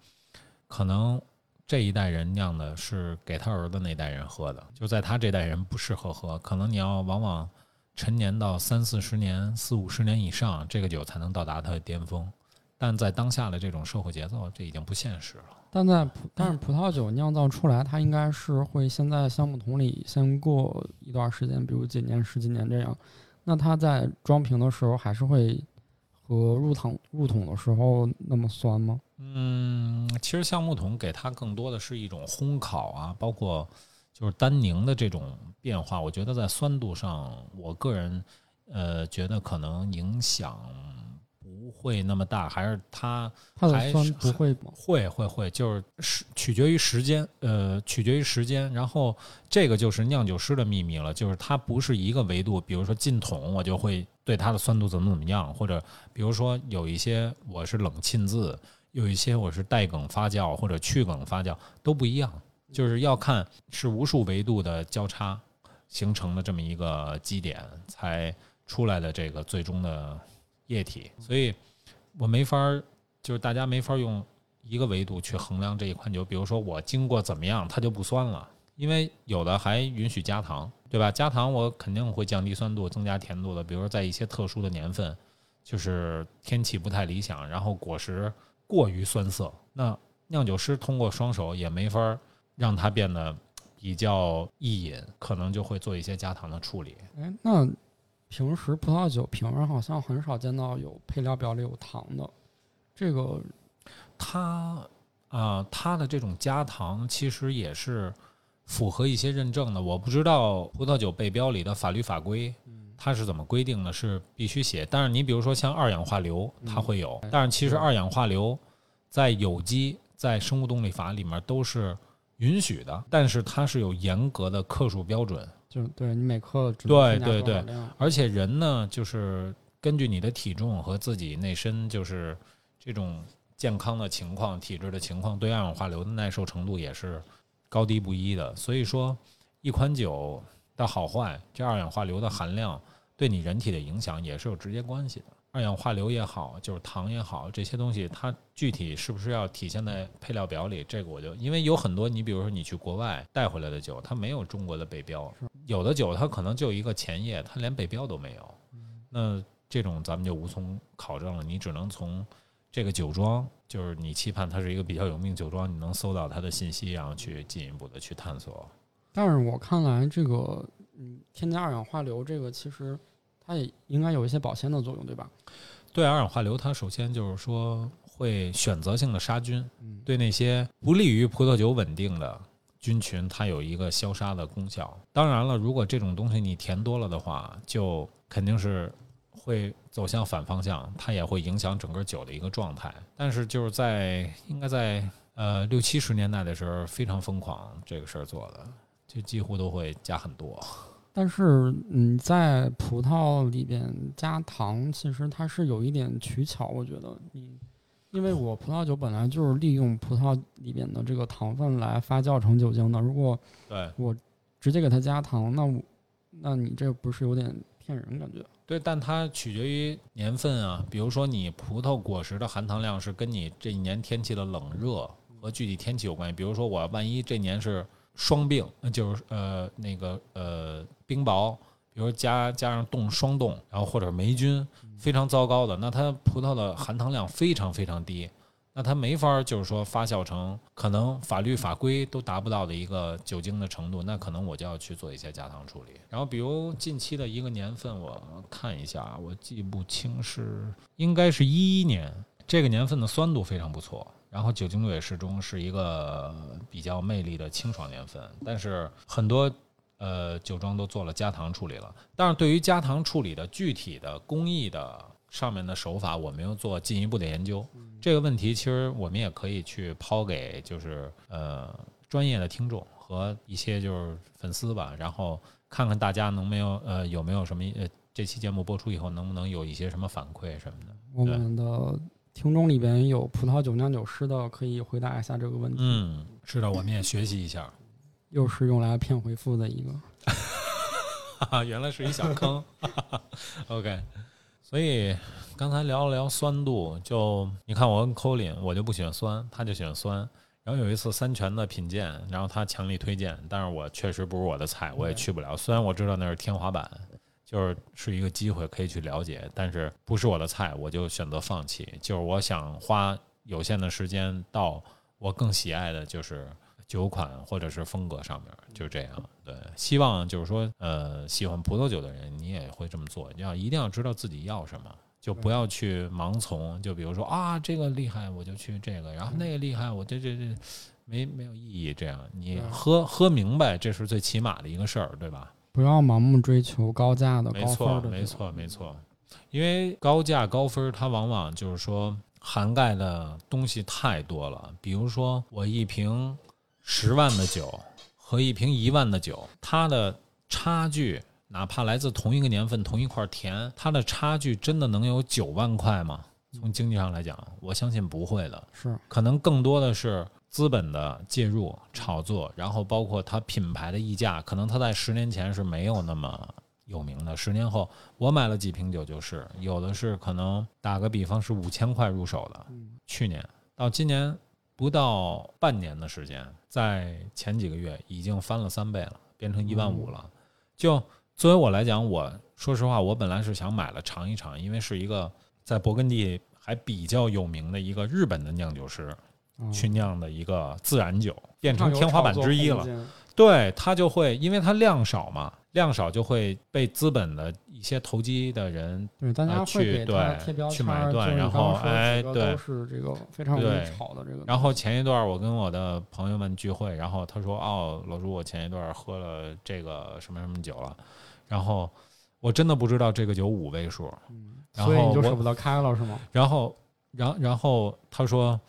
可能这一代人酿的是给他儿子那代人喝的，就在他这代人不适合喝。可能你要往往陈年到三四十年、四五十年以上，这个酒才能到达它的巅峰。但在当下的这种社会节奏，这已经不现实了。但在但是葡萄酒酿造出来，它应该是会先在橡木桶里先过一段时间，比如几年、十几年这样。那它在装瓶的时候，还是会和入桶入桶的时候那么酸吗？嗯，其实橡木桶给它更多的是一种烘烤啊，包括就是单宁的这种变化。我觉得在酸度上，我个人呃觉得可能影响会那么大，还是它它的酸还是不会吗？会会会，就是时取决于时间，呃，取决于时间。然后这个就是酿酒师的秘密了，就是它不是一个维度，比如说进桶我就会对它的酸度怎么怎么样，或者比如说有一些我是冷浸渍，有一些我是带梗发酵或者去梗发酵都不一样，就是要看是无数维度的交叉形成的这么一个基点才出来的这个最终的液体，所以我没法儿，就是大家没法用一个维度去衡量这一款酒。比如说我经过怎么样，它就不酸了，因为有的还允许加糖，对吧？加糖我肯定会降低酸度，增加甜度的。比如说在一些特殊的年份，就是天气不太理想，然后果实过于酸涩，那酿酒师通过双手也没法儿让它变得比较易饮，可能就会做一些加糖的处理。哎，那平时葡萄酒瓶上好像很少见到有配料表里有糖的，这个它啊、它的这种加糖其实也是符合一些认证的。我不知道葡萄酒背标里的法律法规，它是怎么规定的，是必须写。但是你比如说像二氧化硫，它会有，但是其实二氧化硫在有机、在生物动力法里面都是允许的，但是它是有严格的克数标准。就对你每克对对对而且人呢，就是根据你的体重和自己内身，就是这种健康的情况、体质的情况，对二氧化硫的耐受程度也是高低不一的。所以说，一款酒的好坏，这二氧化硫的含量对你人体的影响也是有直接关系的。二氧化硫也好，就是糖也好，这些东西它具体是不是要体现在配料表里？这个我就因为有很多，你比如说你去国外带回来的酒，它没有中国的背标，有的酒它可能就一个前叶，它连背标都没有。那这种咱们就无从考证了，你只能从这个酒庄，就是你期盼它是一个比较有名酒庄，你能搜到它的信息，然后去进一步的去探索。但是我看来，这个嗯，添加二氧化硫这个其实它也应该有一些保鲜的作用，对吧？对二氧化硫，它首先就是说会选择性的杀菌，嗯，对那些不利于葡萄酒稳定的菌群，它有一个消杀的功效。当然了，如果这种东西你填多了的话，就肯定是会走向反方向，它也会影响整个酒的一个状态。但是就是在应该在呃六七十年代的时候非常疯狂这个事儿做的，就几乎都会加很多。但是你在葡萄里边加糖，其实它是有一点取巧，我觉得你，因为我葡萄酒本来就是利用葡萄里边的这个糖分来发酵成酒精的，如果对我，直接给它加糖，那我那你这不是有点骗人感觉？对，但它取决于年份啊。比如说，你葡萄果实的含糖量是跟你这一年天气的冷热和具体天气有关系。比如说，我万一这年是霜病，那就是呃那个呃冰雹，比如加加上冻霜冻，然后或者霉菌非常糟糕的，那它葡萄的含糖量非常非常低。那它没法，就是说发酵成可能法律法规都达不到的一个酒精的程度，那可能我就要去做一些加糖处理。然后，比如近期的一个年份，我看一下，我记不清是应该是一一年，这个年份的酸度非常不错，然后酒精度也适中，是一个比较魅力的清爽年份。但是很多呃酒庄都做了加糖处理了，但是对于加糖处理的具体的工艺的上面的手法，我没有做进一步的研究。这个问题其实我们也可以去抛给就是呃专业的听众和一些就是粉丝吧，然后看看大家能没有呃有没有什么呃这期节目播出以后能不能有一些什么反馈什么的。我们的听众里边有葡萄酒酿酒师的，可以回答一下这个问题。嗯，是的，我们也学习一下。又是用来骗回复的一个。哈哈，原来是一小坑。[LAUGHS] OK，所以刚才聊了聊酸度，就你看我跟 Colin，我就不喜欢酸，他就喜欢酸。然后有一次三全的品鉴，然后他强力推荐，但是我确实不是我的菜，我也去不了。虽然我知道那是天花板，就是是一个机会可以去了解，但是不是我的菜，我就选择放弃。就是我想花有限的时间到我更喜爱的就是酒款或者是风格上面，就这样。对，希望就是说，呃，喜欢葡萄酒的人，你也会这么做，要一定要知道自己要什么。就不要去盲从，就比如说啊，这个厉害我就去这个，然后那个厉害我这这这没没有意义。这样你喝喝明白，这是最起码的一个事儿，对吧？不要盲目追求高价的、没高分错，的。没错，没错。因为高价高分儿，它往往就是说涵盖的东西太多了。比如说，我一瓶十万的酒和一瓶一万的酒，它的差距，哪怕来自同一个年份、同一块田，它的差距真的能有九万块吗？从经济上来讲，我相信不会的。是可能更多的是资本的介入、炒作，然后包括它品牌的溢价，可能它在十年前是没有那么有名的，十年后我买了几瓶酒就是有的是可能打个比方是五千块入手的，去年到今年不到半年的时间，在前几个月已经翻了三倍了，变成一万五了。就作为我来讲，我说实话，我本来是想买了尝一尝，因为是一个在勃艮第还比较有名的一个日本的酿酒师去酿的一个自然酒，变成天花板之一了。对，它就会因为它量少嘛，量少就会被资本的一些投机的人对，大家呃去对去买断然后哎对都是这个非常容易对炒的这个。然后前一段我跟我的朋友们聚会，然后他说：“哦，老朱，我前一段喝了这个什么什么酒了。”然后我真的不知道这个酒五位数。然所以你就舍不得开了是吗？然后，然然后他说：“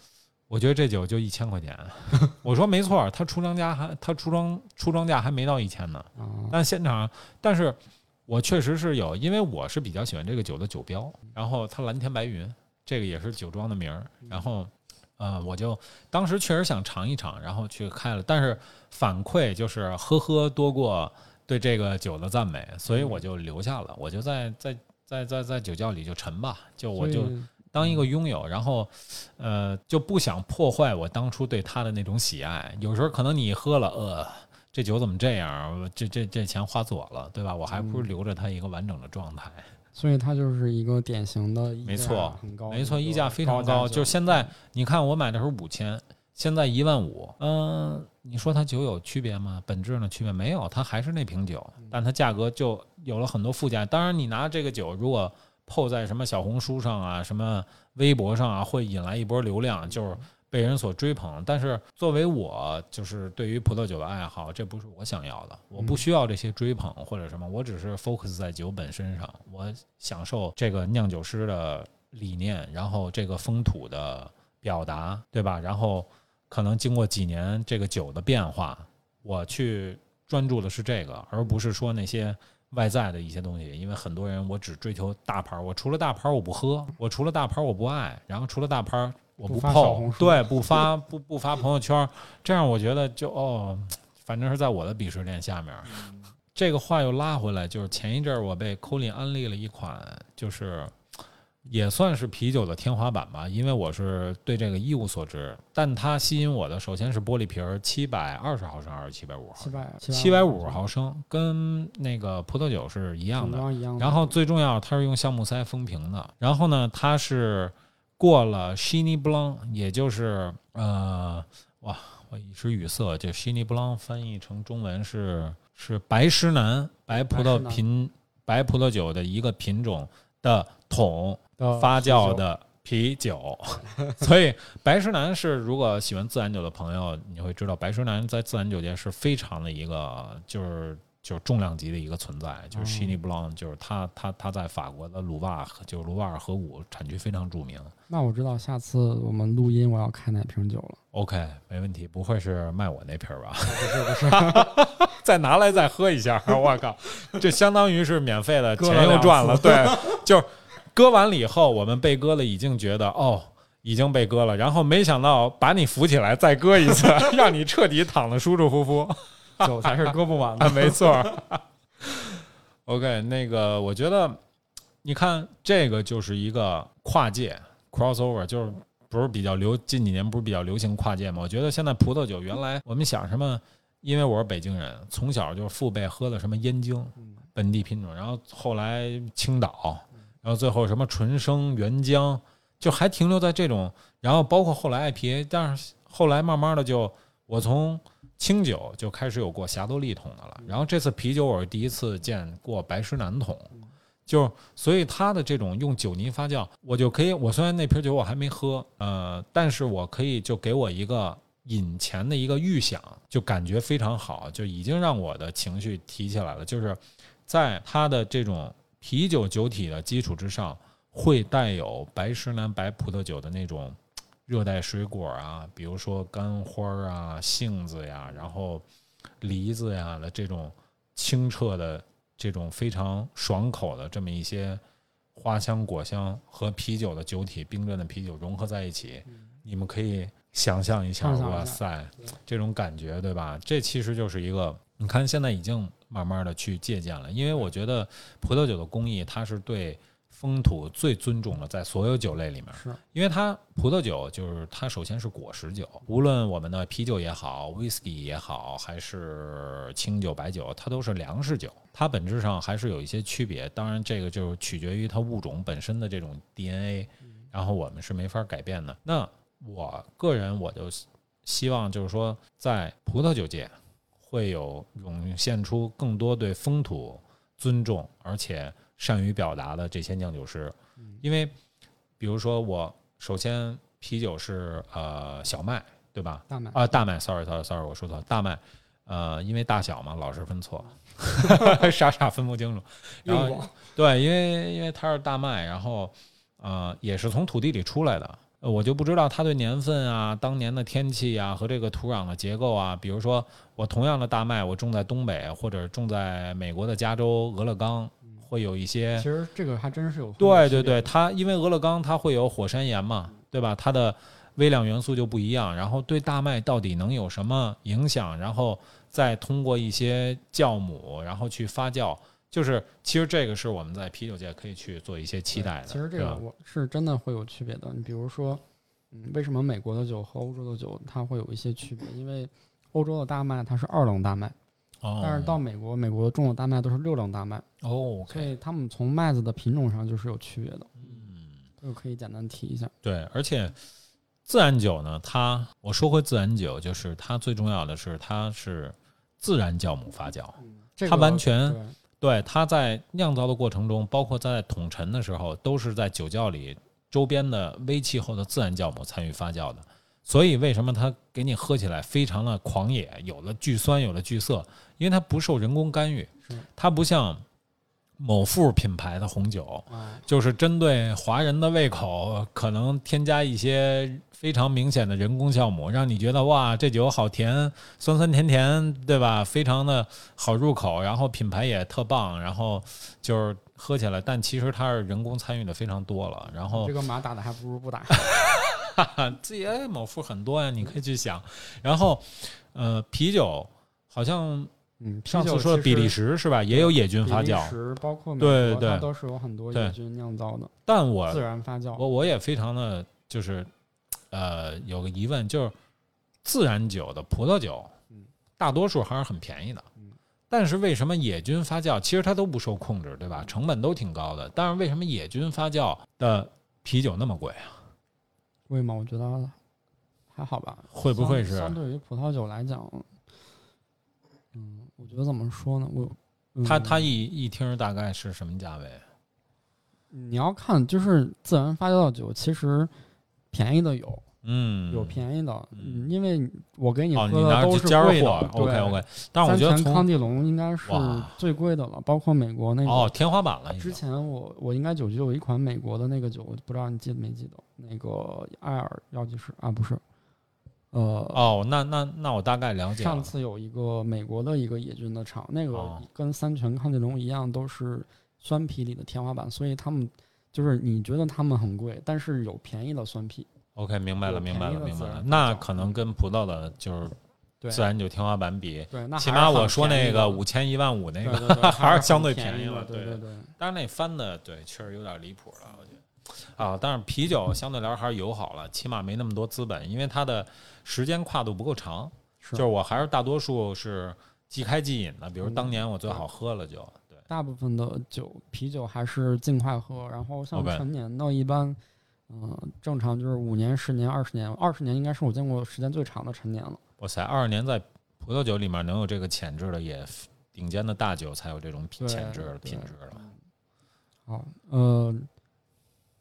我觉得这酒就一千块钱。[LAUGHS] ”我说：“没错，他出庄价还他出庄出庄价还没到一千呢。啊，但现场，但是我确实是有，因为我是比较喜欢这个酒的酒标，然后它蓝天白云，这个也是酒庄的名儿，然后。呃，我就当时确实想尝一尝，然后去开了，但是反馈就是呵呵多过对这个酒的赞美，所以我就留下了，我就在在在在在酒窖里就沉吧，就我就当一个拥有，然后，呃，就不想破坏我当初对它的那种喜爱。有时候可能你喝了，呃，这酒怎么这样？这这这钱花左了，对吧？我还不如留着它一个完整的状态。所以它就是一个典型的没错没错，溢价非常高。高就是现在，你看我买的时候五千，现在一万五。嗯、你说它酒有区别吗？本质上区别没有，它还是那瓶酒，但它价格就有了很多附加。当然，你拿这个酒如果泡在什么小红书上啊、什么微博上啊，会引来一波流量，就是被人所追捧。但是作为我，就是对于葡萄酒的爱好，这不是我想要的，我不需要这些追捧或者什么，我只是 focus 在酒本身上，我享受这个酿酒师的理念，然后这个风土的表达，对吧？然后可能经过几年这个酒的变化，我去专注的是这个，而不是说那些外在的一些东西。因为很多人我只追求大牌儿，我除了大牌儿我不喝，我除了大牌儿我不爱，然后除了大牌儿我不发小红，书泡对，不发不不发朋友圈儿，这样我觉得就哦，反正是在我的鄙视链下面。这个话又拉回来，就是前一阵儿我被 Colin 安利了一款，就是也算是啤酒的天花板吧，因为我是对这个一无所知。但它吸引我的首先是玻璃瓶儿，七百二十毫升还是七百五毫升？七百七百五毫升，跟那个葡萄酒是一样的。然后最重要，它是用橡木塞封瓶的。然后呢，它是过了 s h i n y Blanc，也就是呃，哇，我一时语塞。这 s h i n y Blanc 翻译成中文是是白石南白葡萄品白葡萄酒的一个品种的桶的发酵的啤酒。[LAUGHS] 所以白石南是如果喜欢自然酒的朋友，你会知道白石南在自然酒界是非常的一个就是。就是重量级的一个存在，就是 s h i n y Blanc，就是他他他在法国的鲁瓦，就是卢瓦尔河谷产区非常著名。那我知道下次我们录音我要开哪瓶酒了。OK，没问题，不会是卖我那瓶儿吧？不是不是，[LAUGHS] 再拿来再喝一下，我靠，这相当于是免费的，[LAUGHS] 钱又赚了。对，就是割完了以后，我们被割了，已经觉得哦。已经被割了，然后没想到把你扶起来再割一次，[LAUGHS] 让你彻底躺得舒舒服服。[LAUGHS] 酒才是割不完的啊。[LAUGHS] 没错儿。OK，那个我觉得，你看这个就是一个跨界 crossover，就是不是比较流近几年不是比较流行跨界吗？我觉得现在葡萄酒原来我们想什么，因为我是北京人，从小就是父辈喝的什么燕京本地品种，然后后来青岛，然后最后什么纯生原浆，就还停留在这种，然后包括后来 IPA，但是后来慢慢的就我从清酒就开始有过霞多丽桶的了，然后这次啤酒我是第一次见过白石南桶，就所以它的这种用酒泥发酵，我就可以，我虽然那瓶酒我还没喝，呃，但是我可以就给我一个饮前的一个预想，就感觉非常好，就已经让我的情绪提起来了，就是在它的这种啤酒酒体的基础之上，会带有白石南白葡萄酒的那种热带水果啊，比如说干花啊、杏子呀，然后梨子呀的这种清澈的、这种非常爽口的这么一些花香、果香和啤酒的酒体冰镇的啤酒融合在一起，你们可以想象一下，哇塞，这种感觉对吧？这其实就是一个，你看现在已经慢慢的去借鉴了，因为我觉得葡萄酒的工艺它是对风土最尊重的，在所有酒类里面。是因为它葡萄酒就是它首先是果实酒，无论我们的啤酒也好，whisky 也好，还是清酒、白酒，它都是粮食酒，它本质上还是有一些区别。当然，这个就是取决于它物种本身的这种 DNA，然后我们是没法改变的。那我个人我就希望就是说，在葡萄酒界会有涌现出更多对风土尊重，而且善于表达的这些酿酒师，因为比如说我首先啤酒是呃小麦对吧？大麦啊大麦，sorry sorry sorry，我说错了，大麦。呃，因为大小嘛，老是分错，[LAUGHS] 傻傻分不清楚。然后对，因为因为它是大麦，然后呃也是从土地里出来的，呃我就不知道它对年份啊、当年的天气啊和这个土壤的结构啊，比如说我同样的大麦，我种在东北或者种在美国的加州俄勒冈，会有一些其实这个还真是有对对对，它因为俄勒冈它会有火山岩嘛，对吧？它的微量元素就不一样，然后对大麦到底能有什么影响？然后再通过一些酵母，然后去发酵，就是其实这个是我们在啤酒界可以去做一些期待的。其实这个我是真的会有区别的。你比如说，嗯，为什么美国的酒和欧洲的酒它会有一些区别？因为欧洲的大麦它是二冷大麦，哦，但是到美国，美国种的大麦都是六冷大麦，哦所以他们从麦子的品种上就是有区别的。嗯，这个可以简单提一下。对，而且自然酒呢，它我说回自然酒，就是它最重要的是它是自然酵母发酵。它这个完全对对，它在酿造的过程中，包括在桶陈的时候，都是在酒窖里周边的微气候的自然酵母参与发酵的。所以为什么它给你喝起来非常的狂野，有了巨酸，有了巨涩，因为它不受人工干预，它不像某富品牌的红酒，啊，就是针对华人的胃口，可能添加一些非常明显的人工酵母，让你觉得哇，这酒好甜，酸酸甜甜，对吧？非常的好入口，然后品牌也特棒，然后就是喝起来，但其实它是人工参与的非常多了，然后这个马打的还不如不打。[LAUGHS] 自己哎某富很多呀，你可以去想。然后，呃，啤酒好像嗯，上次说的比利时是吧，也有野菌发比利酵，时包括美对对国它都是有很多野菌酿造的但我自然发酵。我我也非常的就是，呃，有个疑问，就是自然酒的葡萄酒嗯，大多数还是很便宜的嗯，但是为什么野菌发酵其实它都不受控制，对吧？成本都挺高的，但是为什么野菌发酵的啤酒那么贵啊？贵吗？我觉得还好吧。会不会是相相对于葡萄酒来讲，嗯，我觉得怎么说呢？我嗯它它一一听大概是什么价位？你要看，就是自然发酵的酒，其实便宜的有，嗯，有便宜的，嗯嗯，因为我给你哦，喝的都是贵货的，OK OK，但是我觉得康帝龙应该是最贵的了，包括美国那个。哦天花板了之，前我我应该酒局有一款美国的那个酒，我不知道你记得没记得？那个艾尔药剂师啊，不是，呃，哦，那那那我大概了解了，上次有一个美国的一个野菌的厂，那个哦跟三全康帝龙一样，都是酸皮里的天花板，所以他们就是你觉得他们很贵，但是有便宜的酸皮，OK，明白了，明白了，明白了。那可能跟葡萄的就是对自然酒天花板比，对，那起码我说那个五千一万五那个，[LAUGHS] 还是是相对便便宜了，对对对。但是那翻的对确实有点离谱了。啊，但是啤酒相对来说还是友好了，起码没那么多资本，因为它的时间跨度不够长。是就是我还是大多数是即开即饮的，比如嗯当年我最好喝了就对。大部分的酒啤酒还是尽快喝，然后像陈年的，一般，嗯、正常就是五年、十年、二十年，二十年应该是我见过时间最长的陈年了。哇塞，二十年在葡萄酒里面能有这个潜质的，也顶尖的大酒才有这种品潜质品质了。好，呃，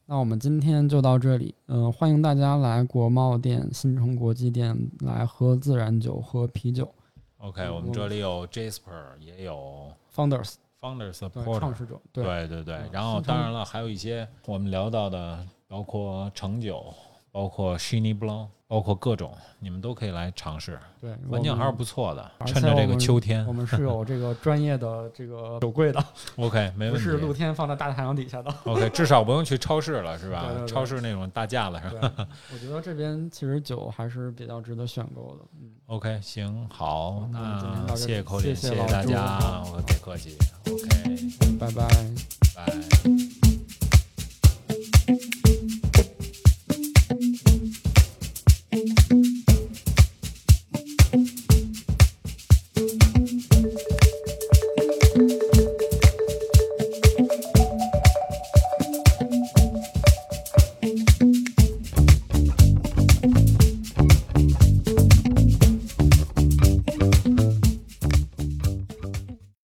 那我们今天就到这里。嗯、欢迎大家来国贸店、新城国际店来喝自然酒、喝啤酒。OK，嗯我们这里有 Jasper，也有 Founders Founders 对 Porter，创始者对对对然后当然了，还有一些我们聊到的，包括橙酒，包括 s h i n y Blanc，包括各种，你们都可以来尝试，对，环境还是不错的。趁着这个秋天我们是有这个 [LAUGHS] 专业的这个酒柜的，，OK，没问题。是露天放在大太阳底下的。OK，至少不用去超市了，是吧？对对对超市那种大架子上。对，我觉得这边其实酒还是比较值得选购的。嗯，OK，行，好，那谢谢口里，谢谢大家，我别客气。OK，拜拜。拜。